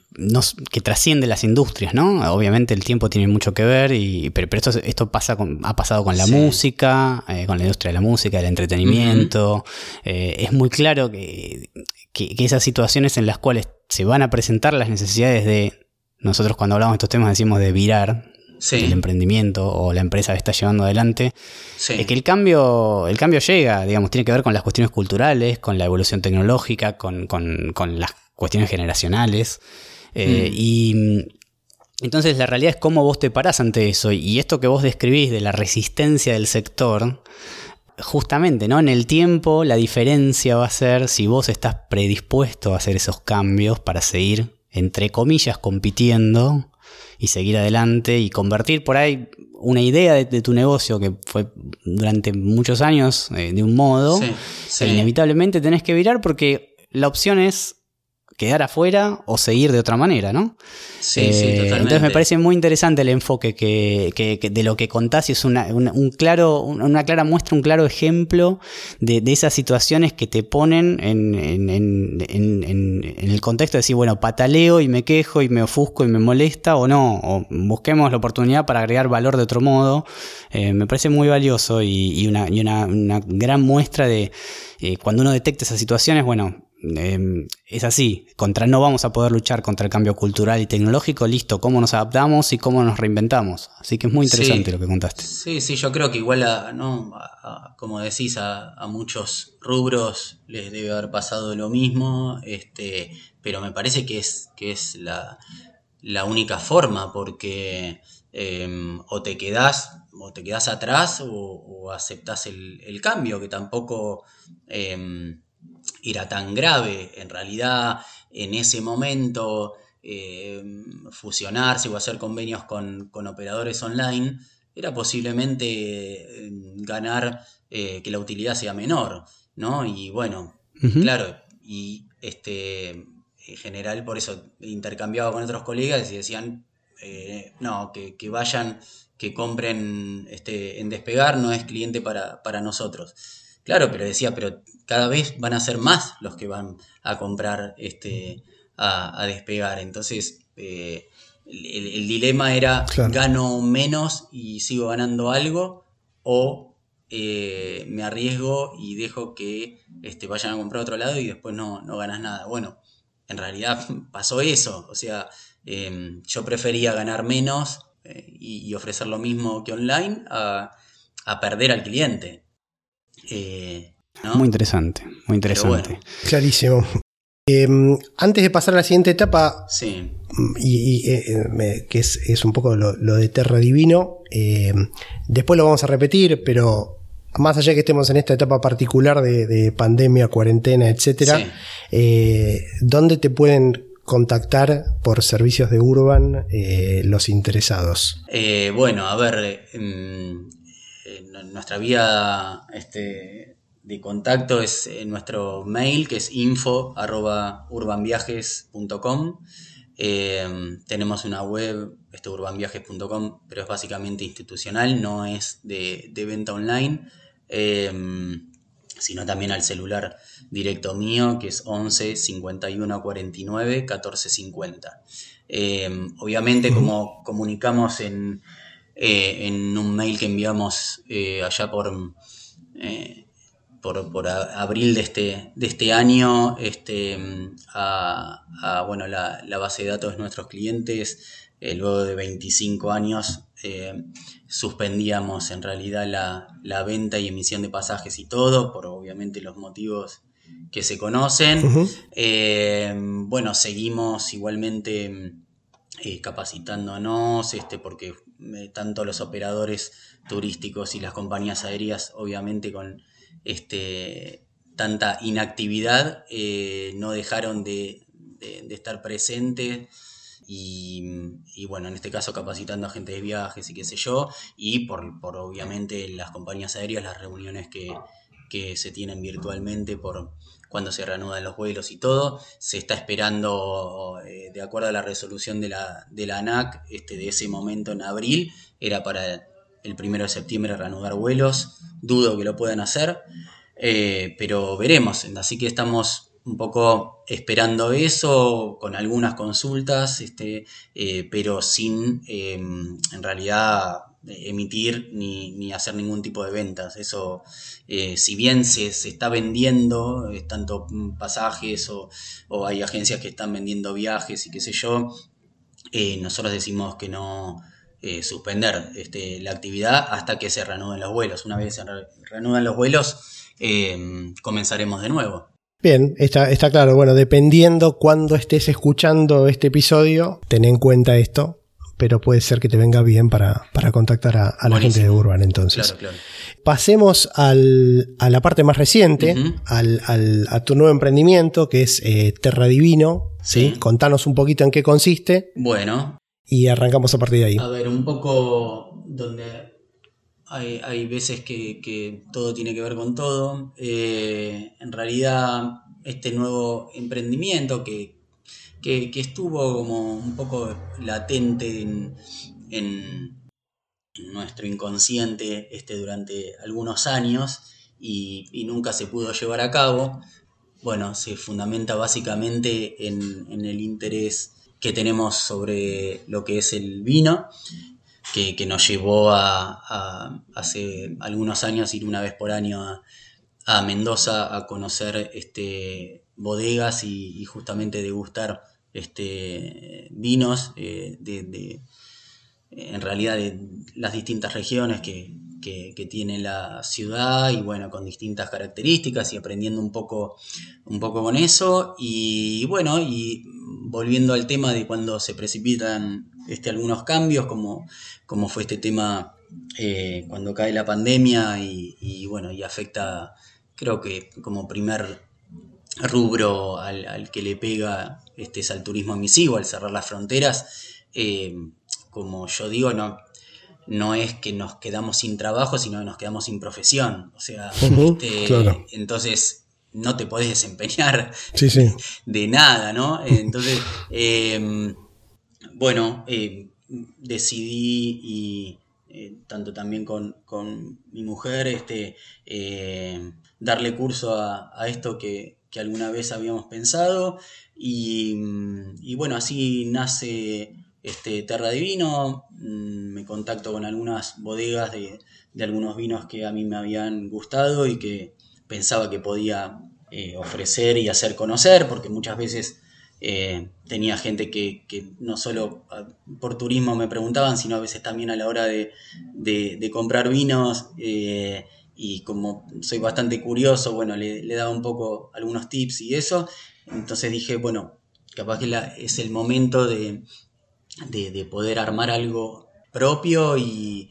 que, trasciende las industrias, ¿no? Obviamente el tiempo tiene mucho que ver, y, pero, esto, esto pasa con, ha pasado con la música, eh, con la industria de la música, del entretenimiento. Eh, es muy claro que, que, esas situaciones en las cuales se van a presentar las necesidades de, nosotros cuando hablamos de estos temas decimos de virar, el emprendimiento o la empresa que está llevando adelante, es que el cambio, el cambio llega, digamos, tiene que ver con las cuestiones culturales, con la evolución tecnológica, con, las cuestiones generacionales. Eh, mm. Y entonces la realidad es cómo vos te parás ante eso. Y esto que vos describís de la resistencia del sector, justamente, ¿no? En el tiempo la diferencia va a ser si vos estás predispuesto a hacer esos cambios para seguir, entre comillas, compitiendo y seguir adelante y convertir por ahí una idea de, tu negocio que fue durante muchos años eh, de un modo, inevitablemente tenés que virar porque la opción es quedar afuera o seguir de otra manera, ¿no? Sí, sí, eh, totalmente. Entonces me parece muy interesante el enfoque que, de lo que contás y es una, un claro, una clara muestra, un claro ejemplo de, esas situaciones que te ponen en, el contexto de decir, bueno, pataleo y me quejo y me ofusco y me molesta o no, o busquemos la oportunidad para agregar valor de otro modo. Eh, me parece muy valioso y, una, una, gran muestra de eh, cuando uno detecta esas situaciones, bueno, Em, es así, contra no vamos a poder luchar contra el cambio cultural y tecnológico, listo, cómo nos adaptamos y cómo nos reinventamos. Así que es muy interesante lo que contaste. Sí, sí, yo creo que igual, a, ¿no? como decís, a, muchos rubros les debe haber pasado lo mismo, este, pero me parece que es, que es la, única forma, porque em, o te quedás o te quedás atrás o, aceptás el, el, cambio, que tampoco... Em, era tan grave. En realidad, en ese momento, eh, fusionarse o hacer convenios con, operadores online era posiblemente eh, ganar eh, que la utilidad sea menor, ¿no? Y bueno, claro, y este, en general por eso intercambiaba con otros colegas y decían, no, que, vayan, que compren este, en despegar, no es cliente para, para nosotros. Claro, pero decía, pero cada vez van a ser más los que van a comprar este, a, despegar. Entonces, eh, el, dilema era, gano menos y sigo ganando algo, o eh, me arriesgo y dejo que este, vayan a comprar a otro lado y después no, ganas nada. Bueno, en realidad pasó eso. O sea, em, yo prefería ganar menos eh, y, ofrecer lo mismo que online a, a perder al cliente. Eh, muy interesante, muy interesante. Clarísimo. Em, antes de pasar a la siguiente etapa, sí. y, eh, que es, un poco lo, de Terra Divino, em, después lo vamos a repetir, pero más allá de que estemos en esta etapa particular de, pandemia, cuarentena, etcétera, eh, ¿dónde te pueden contactar por servicios de Urban los interesados? bueno, a ver, em, nuestra vía este, de contacto es en nuestro mail, que es info.urbanviajes.com. Eh, tenemos una web, este, urbanviajes.com, pero es básicamente institucional, no es de, venta online, eh, sino también al celular directo mío, que es 11 51 49 14 50. obviamente, como comunicamos en, eh, en un mail que enviamos eh, allá por, eh, por, abril de este, de este año este, a, bueno, la, base de datos de nuestros clientes. luego de 25 años suspendíamos en realidad la, venta y emisión de pasajes y todo, por obviamente los motivos que se conocen. bueno, seguimos igualmente capacitándonos, este, porque tanto los operadores turísticos y las compañías aéreas, obviamente con este tanta inactividad, no dejaron de, estar presentes. Y, bueno, en este caso capacitando a gente de viajes y qué sé yo, y por, por obviamente las compañías aéreas, las reuniones que, que se tienen virtualmente por cuando se reanudan los vuelos y todo. Se está esperando, eh, de acuerdo a la resolución de la, de la ANAC, este, de ese momento en abril, era para el primero de septiembre reanudar vuelos. Dudo que lo puedan hacer, eh, pero veremos. Así que estamos un poco esperando eso, con algunas consultas, este, eh, pero sin en realidad emitir ni, hacer ningún tipo de ventas. Eso, eh, si bien se, está vendiendo, eh, tanto pasajes o, hay agencias que están vendiendo viajes y qué sé yo, eh, nosotros decimos que no suspender este, la actividad hasta que se reanuden los vuelos. Una vez se reanudan los vuelos, comenzaremos de nuevo. Bien, está, está claro. Bueno, dependiendo cuando estés escuchando este episodio, ten en cuenta esto pero puede ser que te venga bien para, contactar a, la gente de Urban entonces. Pasemos a la parte más reciente, a tu nuevo emprendimiento que es eh, Terra Divino. ¿sí? Contanos un poquito en qué consiste. Bueno. Y arrancamos a partir de ahí. A ver, un poco donde hay, veces que, todo tiene que ver con todo. Eh, en realidad, este nuevo emprendimiento que, que, estuvo como un poco latente en, nuestro inconsciente este, durante algunos años y, nunca se pudo llevar a cabo. Bueno, se fundamenta básicamente en, el interés que tenemos sobre lo que es el vino, que, nos llevó a, hace algunos años ir una vez por año a, Mendoza a conocer este, bodegas y, y justamente degustar este, vinos eh, de, en realidad de las distintas regiones que, tiene la ciudad y bueno, con distintas características y aprendiendo un poco, un poco con eso. Y, bueno, y volviendo al tema de cuando se precipitan este, algunos cambios, como, como fue este tema eh, cuando cae la pandemia y, y bueno, y afecta, creo que como primer rubro al, que le pega este es al turismo emisivo, al cerrar las fronteras. Eh, como yo digo, no, no es que nos quedamos sin trabajo, sino que nos quedamos sin profesión. O sea, este, entonces no te podés desempeñar de nada, ¿no? Entonces, em, bueno, eh, decidí y eh, tanto también con, mi mujer, este, darle curso a esto que, que alguna vez habíamos pensado. Y, bueno, así nace este Terra Divino. Mm, me contacto con algunas bodegas de, algunos vinos que a mí me habían gustado y que pensaba que podía eh, ofrecer y hacer conocer, porque muchas veces eh, tenía gente que, no solo ah, por turismo me preguntaban, sino a veces también a la hora de, comprar vinos. Eh, y como soy bastante curioso, bueno, le, daba un poco algunos tips y eso. Entonces dije, bueno, capaz que es el momento de, poder armar algo propio y,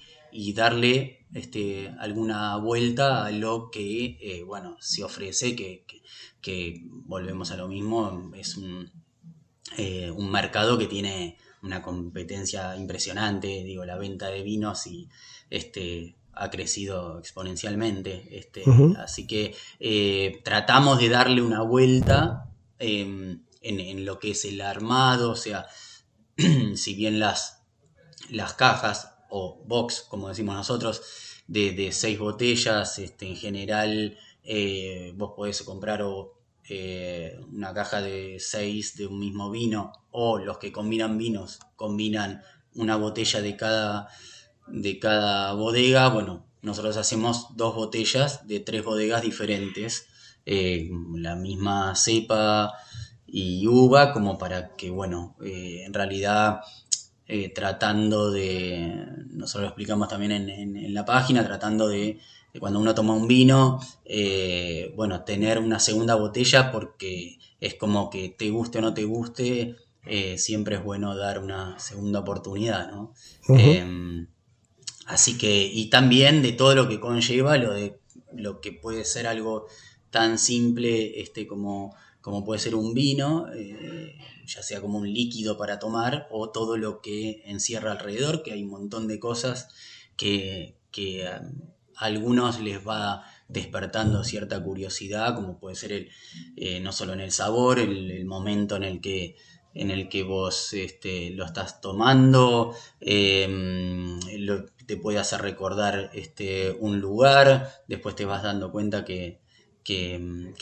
darle este, alguna vuelta a lo que, eh, bueno, se ofrece, que, volvemos a lo mismo, es un, eh, un mercado que tiene una competencia impresionante, digo, la venta de vinos y este, ha crecido exponencialmente. Este, Así que eh, tratamos de darle una vuelta em, en, lo que es el armado, o sea, si bien las, las cajas o box, como decimos nosotros, de, seis botellas, este, en general eh, vos podés comprar eh, una caja de seis de un mismo vino o los que combinan vinos combinan una botella de cada de cada bodega, bueno, nosotros hacemos dos botellas de tres bodegas diferentes, eh, la misma cepa y uva, como para que, bueno, eh, en realidad eh, tratando de, nosotros lo explicamos también en, la página, tratando de, cuando uno toma un vino, bueno, tener una segunda botella porque es como que te guste o no te guste, siempre es bueno dar una segunda oportunidad, ¿no? Así que, y también de todo lo que conlleva lo de lo que puede ser algo tan simple este, como, como puede ser un vino, eh, ya sea como un líquido para tomar o todo lo que encierra alrededor, que hay un montón de cosas que, a algunos les va despertando cierta curiosidad, como puede ser el, eh, no solo en el sabor, el, momento en el que en el que vos este, lo estás tomando, em, te puede hacer recordar este, un lugar, después te vas dando cuenta que, que,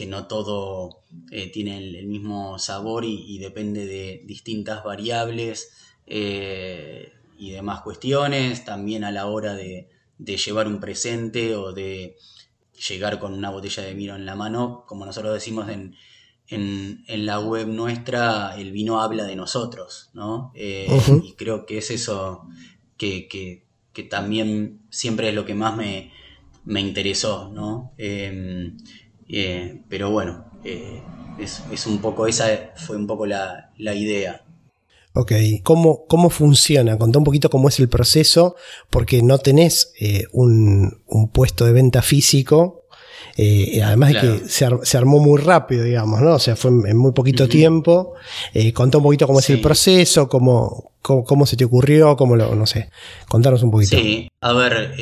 no todo eh, tiene el, mismo sabor y, depende de distintas variables eh, y demás cuestiones, también a la hora de, llevar un presente o de llegar con una botella de vino en la mano, como nosotros decimos en, la web nuestra, el vino habla de nosotros, ¿no? Eh, y creo que es eso que, también siempre es lo que más me, me interesó, ¿no? Em, eh, pero bueno, eh, es, un poco, esa fue un poco la, idea. Ok, ¿Cómo, ¿cómo funciona? Contá un poquito cómo es el proceso, porque no tenés eh, un, puesto de venta físico, además de que se, armó muy rápido, digamos, ¿no? O sea, fue en, muy poquito tiempo. contá un poquito cómo es el proceso, cómo, cómo, se te ocurrió, cómo lo, no sé, contanos un poquito. Sí, a ver,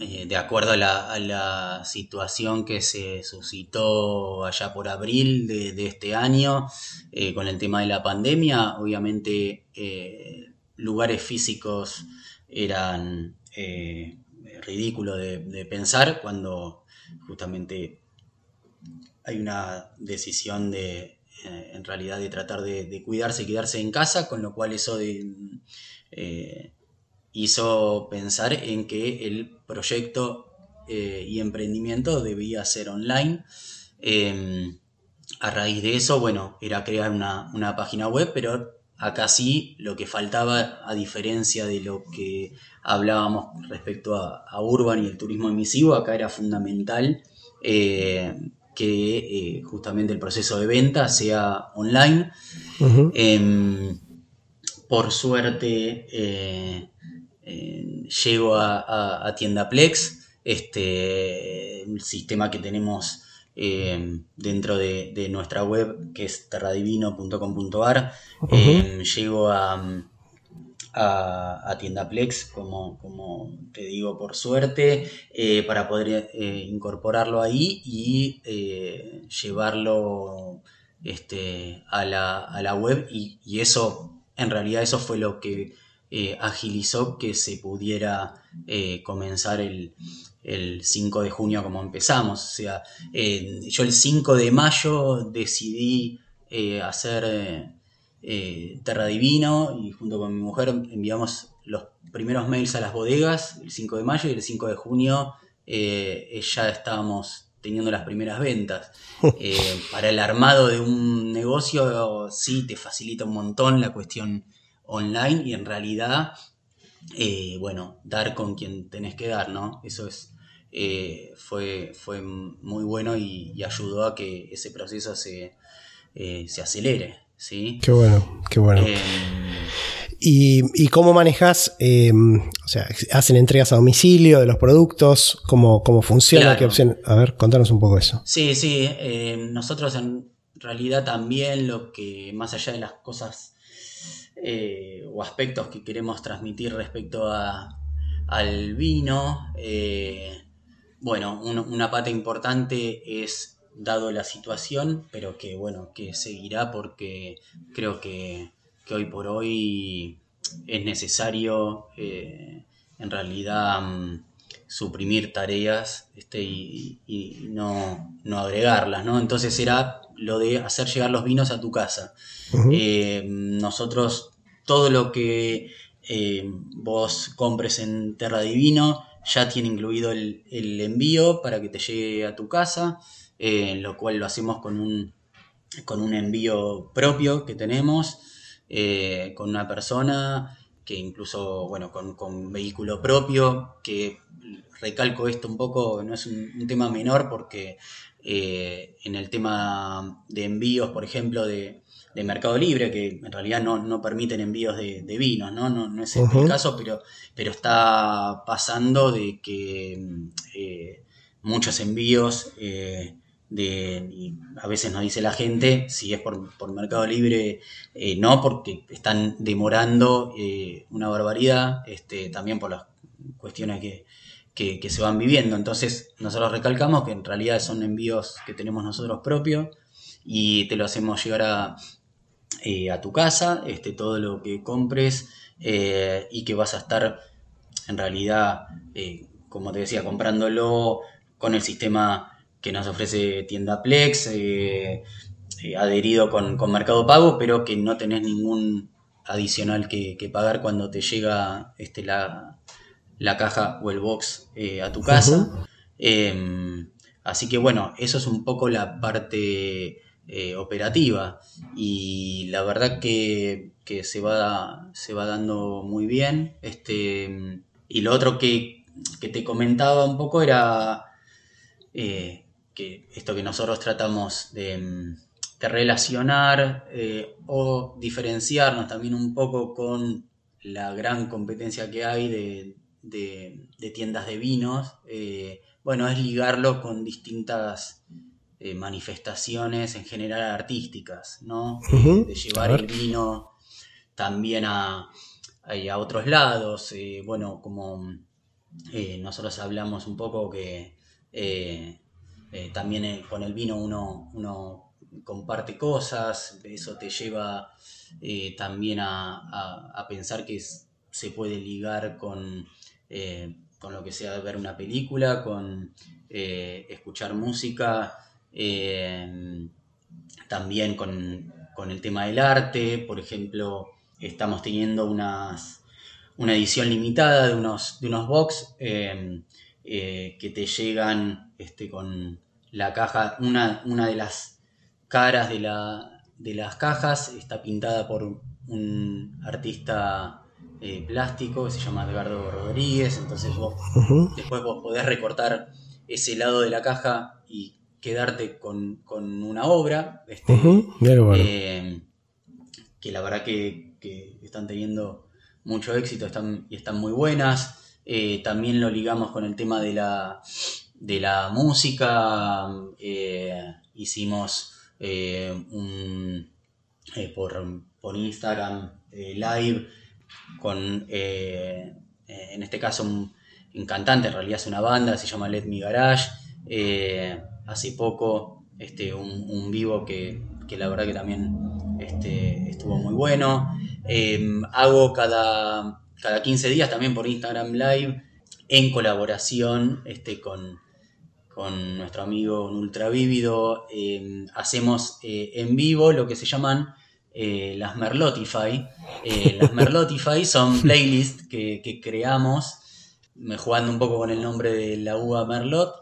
eh, de acuerdo a la, situación que se suscitó allá por abril de, este año eh, con el tema de la pandemia, obviamente eh, lugares físicos eran ridículos de, pensar cuando justamente hay una decisión de en realidad de tratar de, cuidarse y quedarse en casa, con lo cual eso de hizo pensar en que el proyecto eh, y emprendimiento debía ser online. Em, a raíz de eso, bueno, era crear una, página web, pero acá sí lo que faltaba, a diferencia de lo que hablábamos respecto a, Urban y el turismo emisivo, acá era fundamental eh, que eh, justamente el proceso de venta sea online. Em, por suerte, llego a, Tienda Plex, este, el sistema que tenemos eh, dentro de, nuestra web, que es terradivino.com.ar. Eh, llego a, a, Tienda Plex, como, como te digo, por suerte, eh, para poder incorporarlo ahí y llevarlo este, a, la, web. y eso, en realidad, eso fue lo que eh, agilizó que se pudiera eh, comenzar el, 5 de junio como empezamos. O sea, yo el 5 de mayo decidí eh, hacer Terra Divino y junto con mi mujer enviamos los primeros mails a las bodegas el 5 de mayo y el 5 de junio ya estábamos teniendo las primeras ventas. para el armado de un negocio sí te facilita un montón la cuestión online y en realidad, eh, bueno, dar con quien tenés que dar, ¿no? Eso es, eh, fue, fue muy bueno y, ayudó a que ese proceso se, eh, se acelere, ¿sí? Qué bueno, qué bueno. Em, ¿Y, cómo manejas? O sea, ¿hacen entregas a domicilio de los productos? ¿Cómo, cómo funciona? ¿Qué opción? A ver, contanos un poco eso. Sí, sí. nosotros en realidad también lo que, más allá de las cosas eh, o aspectos que queremos transmitir respecto a, al vino. Eh, bueno, una pata importante es dado la situación, pero que bueno, que seguirá porque creo que, hoy por hoy es necesario eh, en realidad mm, suprimir tareas este, y, no, no, agregarlas, ¿no? Entonces será lo de hacer llegar los vinos a tu casa. Eh, nosotros, todo lo que eh, vos compres en Terra Divino ya tiene incluido el, envío para que te llegue a tu casa, eh, lo cual lo hacemos con un, con un envío propio que tenemos, con una persona que incluso, bueno, con, vehículo propio, que recalco esto un poco, no es un tema menor porque eh, en el tema de envíos, por ejemplo, de, Mercado Libre, que en realidad no, permiten envíos de, vinos, ¿no? No, es el caso, pero, pero está pasando de que, eh, muchos envíos. De, y a veces nos dice la gente, si es por, Mercado Libre, no, porque están demorando una barbaridad, este, también por las cuestiones que, que, se van viviendo. Entonces nosotros recalcamos que en realidad son envíos que tenemos nosotros propios y te lo hacemos llegar a, eh, a tu casa, este, todo lo que compres eh, y que vas a estar en realidad, eh, como te decía, comprándolo con el sistema que nos ofrece Tienda Plex, adherido con, con, Mercado Pago, pero que no tenés ningún adicional que, que pagar cuando te llega este, la, la caja o el box eh, a tu casa. Em, así que bueno, eso es un poco la parte eh, operativa y la verdad que, se, va, se va dando muy bien. Este, y lo otro que, te comentaba un poco era eh, que esto que nosotros tratamos de, de relacionar o diferenciarnos también un poco con la gran competencia que hay de, de, tiendas de vinos, eh, bueno, es ligarlo con distintas eh, manifestaciones en general artísticas, ¿no? de llevar el vino también a, a otros lados, eh, bueno, como nosotros hablamos un poco que también con el vino uno, uno comparte cosas, eso te lleva también a, a, pensar que se puede ligar con eh, con lo que sea ver una película, con eh, escuchar música, eh, también con, el tema del arte, por ejemplo, estamos teniendo unas, una edición limitada de unos, de unos box que te llegan este, con la caja, una, una de las caras de, la, de las cajas está pintada por un artista eh, plástico que se llama Edgardo Rodríguez, entonces vos después vos podés recortar ese lado de la caja y quedarte con, una obra este, eh, que la verdad que, están teniendo mucho éxito están, y están muy buenas. Eh, también lo ligamos con el tema de la, de la música. hicimos un, por, por Instagram live con, eh, en este caso, un, cantante, en realidad es una banda, se llama Let Me Garage. Eh, hace poco este, un, vivo que, la verdad que también este, estuvo muy bueno. Eh, hago cada, cada 15 días también por Instagram Live en colaboración este, con, con nuestro amigo Ultra Vívido. hacemos en vivo lo que se llaman eh, las Merlotify. Eh, las Merlotify son playlists que, creamos, me jugando un poco con el nombre de la uva Merlot,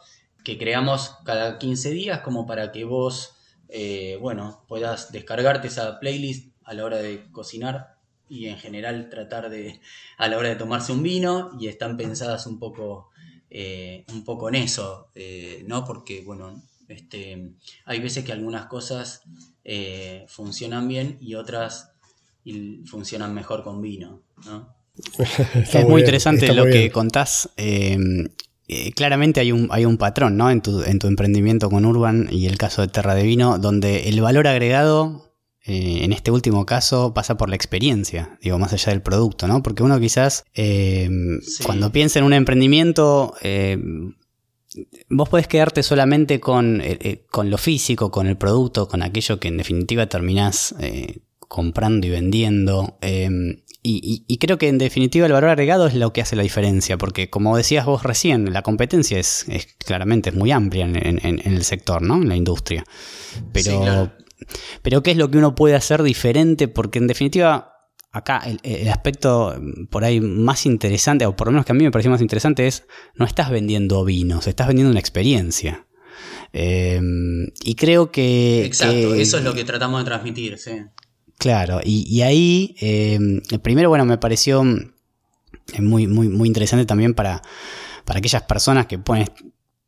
que creamos cada 15 días como para que vos, eh, bueno, puedas descargarte esa playlist a la hora de cocinar y en general tratar de, a la hora de tomarse un vino y están pensadas un poco, un poco en eso, ¿no? Porque, bueno, este, hay veces que algunas cosas eh, funcionan bien y otras funcionan mejor con vino. es muy, interesante lo que contás. Eh, eh, claramente hay un, hay un patrón ¿no? en, tu, en tu emprendimiento con Urban y el caso de Terra de Vino, donde el valor agregado en este último caso pasa por la experiencia, digo, más allá del producto, ¿no? Porque uno quizás cuando piensa en un emprendimiento vos podés quedarte solamente con, eh, eh, con, lo físico, con el producto, con aquello que en definitiva terminás eh, comprando y vendiendo. Em, y, creo que en definitiva el valor agregado es lo que hace la diferencia, porque como decías vos recién, la competencia es, claramente es muy amplia en, el sector, ¿no? En la industria. Pero, pero ¿qué es lo que uno puede hacer diferente? Porque en definitiva acá el, aspecto mm, por ahí más interesante, o por lo menos que a mí me pareció más interesante, es no estás vendiendo vinos, estás vendiendo una experiencia. Em, y creo que... Exacto, eso es lo que tratamos de transmitir, sí. Claro, y, ahí, em, primero, bueno, me pareció mm, muy, muy, muy interesante también para, para aquellas personas que pueden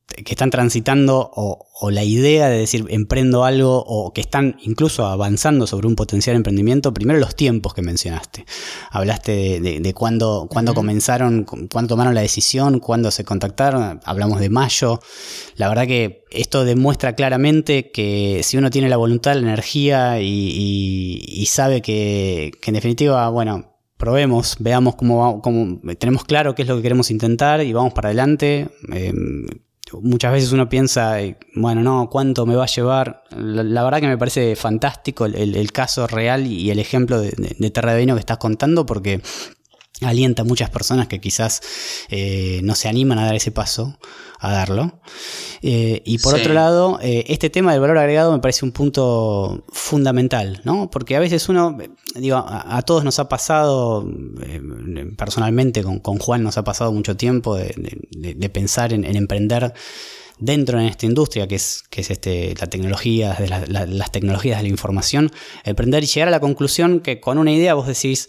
que están transitando o, la idea de decir emprendo algo o que están incluso avanzando sobre un potencial emprendimiento, primero los tiempos que mencionaste. Hablaste de, cuándo, comenzaron, cuándo tomaron la decisión, cuándo se contactaron, hablamos de mayo. La verdad que esto demuestra claramente que si uno tiene la voluntad, la energía y, sabe que, que en definitiva, bueno, probemos, veamos cómo, cómo, tenemos claro qué es lo que queremos intentar y vamos para adelante. Eh, muchas veces uno piensa, eh, bueno, no, ¿cuánto me va a llevar? La, verdad que me parece fantástico el, caso real y el ejemplo de, de, Terra que estás contando porque alienta a muchas personas que quizás eh, no se animan a dar ese paso, a darlo. Eh, y por otro lado, eh, este tema del valor agregado me parece un punto fundamental, ¿no? Porque a veces uno, digo, a, todos nos ha pasado, personalmente con, Juan nos ha pasado mucho tiempo de, pensar en, en emprender dentro de esta industria que es, que es este, la tecnología, de las tecnologías de la información, emprender y llegar a la conclusión que con una idea vos decís,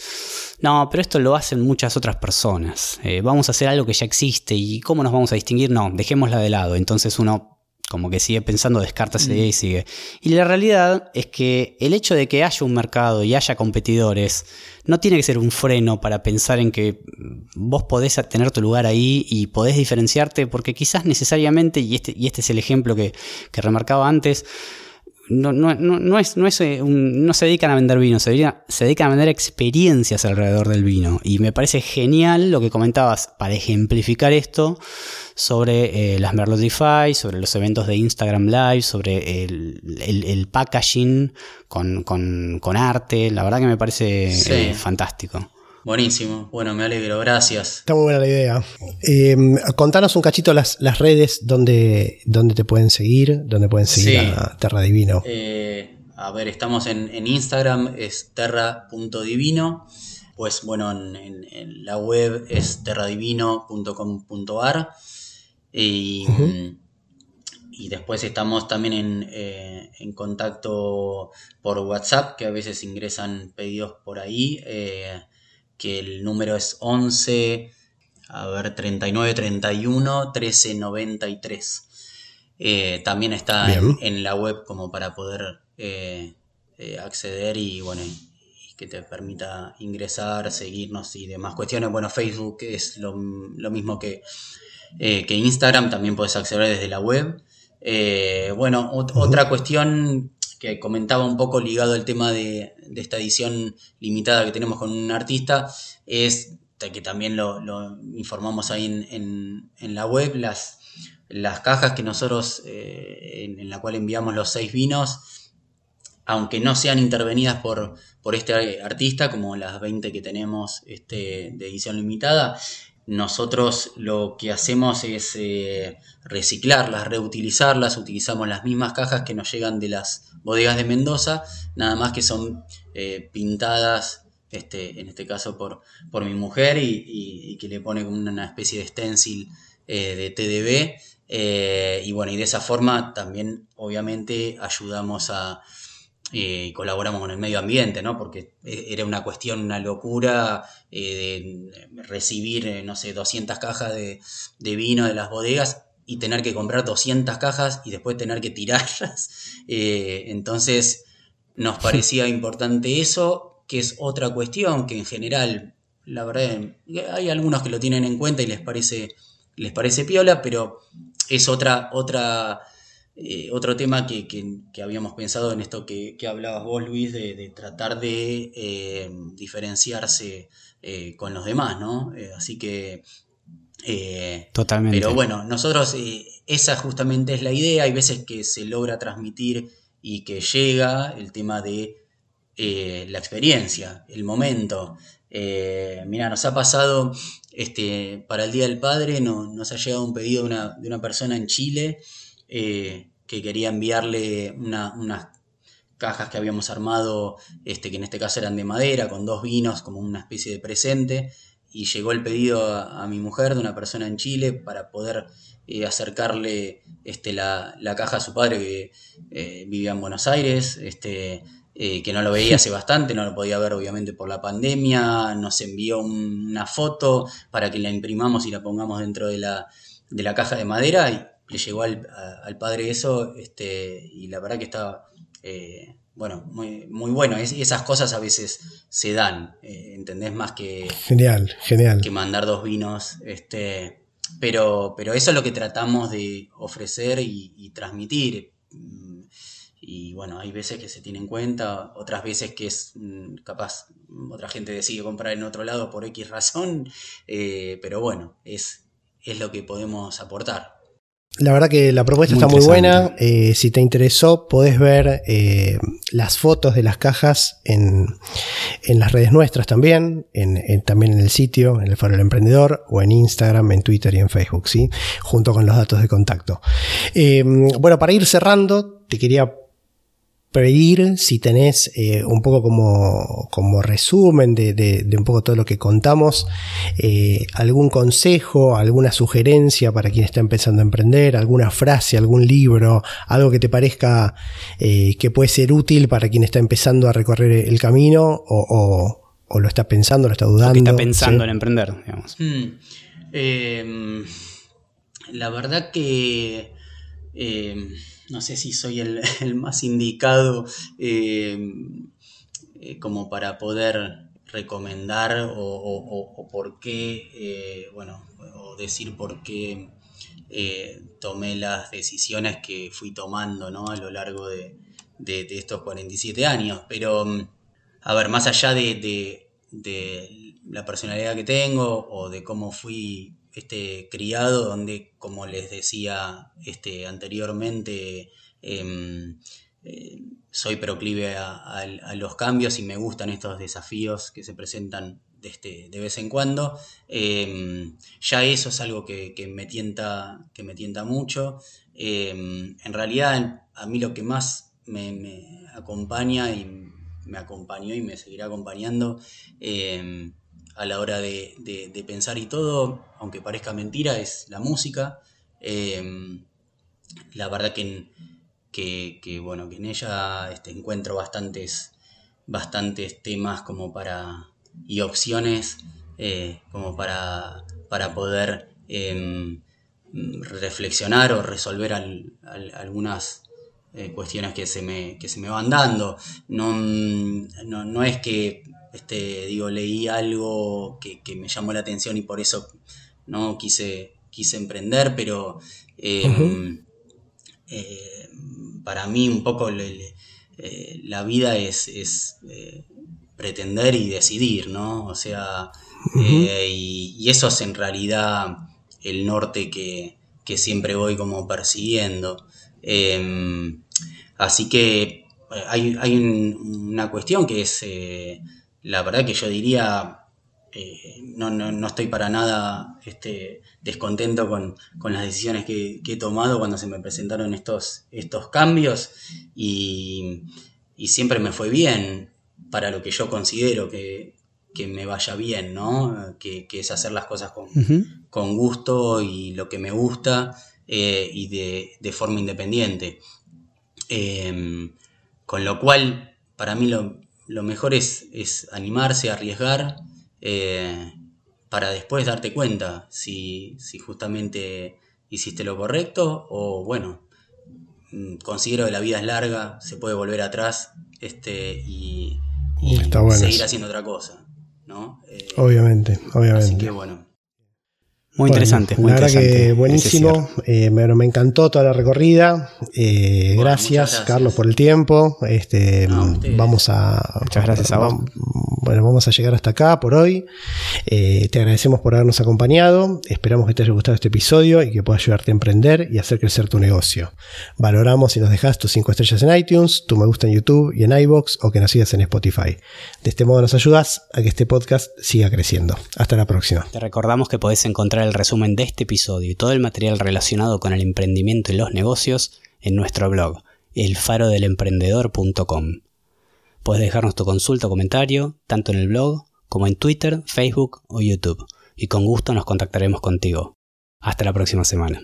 no, pero esto lo hacen muchas otras personas, eh, vamos a hacer algo que ya existe y cómo nos vamos a distinguir, no, dejémosla de lado. Entonces uno como que sigue pensando, descarta esa idea y sigue. Y la realidad es que el hecho de que haya un mercado y haya competidores no tiene que ser un freno para pensar en que vos podés tener tu lugar ahí y podés diferenciarte, porque quizás necesariamente, y este, y este es el ejemplo que, que remarcaba antes, no, no, no, es, no, es eh, no se dedican a vender vino, se dedican, se dedican, a vender experiencias alrededor del vino. Y me parece genial lo que comentabas para ejemplificar esto sobre eh, las Merlotify, sobre los eventos de Instagram Live, sobre el, packaging con, con, arte. La verdad que me parece eh, fantástico. Buenísimo, bueno, me alegro, gracias. Está muy buena la idea. Em, contanos un cachito las, las redes donde, donde te pueden seguir, donde pueden seguir a Terra Divino. Eh, a ver, estamos en, Instagram, es terra.divino. Pues bueno, en, la web es terradivino.com.ar. Y, y, después estamos también en, eh, en, contacto por WhatsApp, que a veces ingresan pedidos por ahí. Eh, que el número es 11, a ver, 39, 31, 13, 93. también está en, la web como para poder eh, eh, acceder y bueno, que te permita ingresar, seguirnos y demás cuestiones. Bueno, Facebook es lo, mismo que, eh, que, Instagram, también puedes acceder desde la web. bueno, otra cuestión que comentaba un poco ligado al tema de, esta edición limitada que tenemos con un artista, es que también lo, informamos ahí en, la web, las, las cajas que nosotros, eh, en, la cual enviamos los seis vinos, aunque no sean intervenidas por, por este artista, como las 20 que tenemos este, de edición limitada, nosotros lo que hacemos es eh, reciclarlas, reutilizarlas, utilizamos las mismas cajas que nos llegan de las bodegas de Mendoza, nada más que son eh, pintadas, este, en este caso por, por mi mujer, y, que le pone como una especie de stencil eh, de TDB. Y bueno, y de esa forma también obviamente ayudamos a, y colaboramos con el medio ambiente, ¿no? Porque era una cuestión, una locura de recibir, no sé, 200 cajas de, de, vino de las bodegas y tener que comprar 200 cajas y después tener que tirarlas. Eh, entonces nos parecía importante eso, que es otra cuestión que en general, la verdad, hay algunos que lo tienen en cuenta y les parece, les parece piola, pero es otra, otra, eh, otro tema que, habíamos pensado en esto que, hablabas vos, Luis, de, tratar de eh, diferenciarse con los demás, ¿no? así que eh, Totalmente. Pero bueno, nosotros, eh, esa justamente es la idea. Hay veces que se logra transmitir y que llega el tema de eh, la experiencia, el momento. mira, nos ha pasado este, para el Día del Padre, no, nos ha llegado un pedido de una, de una persona en Chile que quería enviarle unas cajas que habíamos armado, este, que en este caso eran de madera, con dos vinos como una especie de presente. Y llegó el pedido a, mi mujer de una persona en Chile para poder eh, acercarle este, la, caja a su padre que eh, vivía en Buenos Aires, este, eh, que no lo veía hace bastante, no lo podía ver obviamente por la pandemia, nos envió una foto para que la imprimamos y la pongamos dentro de la, de la caja de madera le llegó al, padre eso, este, y la verdad que estaba, eh, bueno, muy, muy bueno. esas cosas a veces se dan, eh, ¿entendés? Más que... Genial, genial. Que mandar dos vinos, este... Pero, pero eso es lo que tratamos de ofrecer y, transmitir. Mm, y bueno, hay veces que se tiene en cuenta, otras veces que es mm, capaz, otra gente decide comprar en otro lado por X razón, eh, pero bueno, es, es lo que podemos aportar. La verdad que la propuesta está muy buena. Eh, si te interesó, podés ver eh, las fotos de las cajas en, las redes nuestras también, en, también en el sitio, en el Faro del Emprendedor, o en Instagram, en Twitter y en Facebook, ¿sí? Junto con los datos de contacto. Eh, bueno, para ir cerrando, te quería pedir si tenés eh, un poco como, como resumen de, de, un poco todo lo que contamos, eh, algún consejo, alguna sugerencia para quien está empezando a emprender, alguna frase, algún libro, algo que te parezca eh, que puede ser útil para quien está empezando a recorrer el camino o, o, lo está pensando, lo está dudando. que está pensando en emprender, digamos. Mm. Em, la verdad que em, no sé si soy el, más indicado eh, eh, como para poder recomendar o, por qué, eh, bueno, o decir por qué tomé las decisiones que fui tomando ¿no? a lo largo de, estos 47 años. Pero, a ver, más allá de, de la personalidad que tengo o de cómo fui este, criado, donde, como les decía este, anteriormente, em, eh, soy proclive a, los cambios y me gustan estos desafíos que se presentan de, este, de vez en cuando. Em, ya eso es algo que, me, tienta, que me tienta mucho. Em, en realidad, a mí lo que más me, acompaña y me acompañó y me seguirá acompañando a la hora de, pensar y todo, aunque parezca mentira, es la música. Em, la verdad que, que, bueno, que en ella este, encuentro bastantes, bastantes temas como para, y opciones eh, como para, para poder em, reflexionar o resolver algunas eh, cuestiones que se, me, que se me van dando. No, no, no es que este, digo, leí algo que, me llamó la atención y por eso no quise, quise emprender, pero em, eh, para mí un poco eh, la vida es, eh, pretender y decidir, ¿no? O sea, y, eso es en realidad el norte que, siempre voy como persiguiendo. Em, así que hay, una cuestión que es la verdad que yo diría, eh, no, estoy para nada este, descontento con, las decisiones que, he tomado cuando se me presentaron estos, estos cambios y, siempre me fue bien para lo que yo considero que, me vaya bien, ¿no? Que, es hacer las cosas con, gusto y lo que me gusta eh, y de, forma independiente. Em, con lo cual, para mí lo, lo mejor es, es animarse, arriesgar, eh, para después darte cuenta si, si, justamente hiciste lo correcto o bueno, mm, considero que la vida es larga, se puede volver atrás este, y, seguir haciendo otra cosa. ¿no? Eh, obviamente, obviamente. Así que bueno. Muy interesante, muy la verdad que buenísimo. Eh, me, encantó toda la recorrida. Eh, gracias, Carlos, por el tiempo. Este, vamos a. Muchas gracias a vos. Bueno, vamos a llegar hasta acá por hoy. Eh, te agradecemos por habernos acompañado. Esperamos que te haya gustado este episodio y que pueda ayudarte a emprender y hacer crecer tu negocio. Valoramos si nos dejas tus 5 estrellas en iTunes, tu me gusta en YouTube y en iBox o que nos sigas en Spotify. De este modo nos ayudas a que este podcast siga creciendo. Hasta la próxima. Te recordamos que podés el resumen de este episodio y todo el material relacionado con el emprendimiento y los negocios en nuestro blog, elfarodelemprendedor.com. Puedes dejarnos tu consulta o comentario, tanto en el blog como en Twitter, Facebook o YouTube, y con gusto nos contactaremos contigo. Hasta la próxima semana.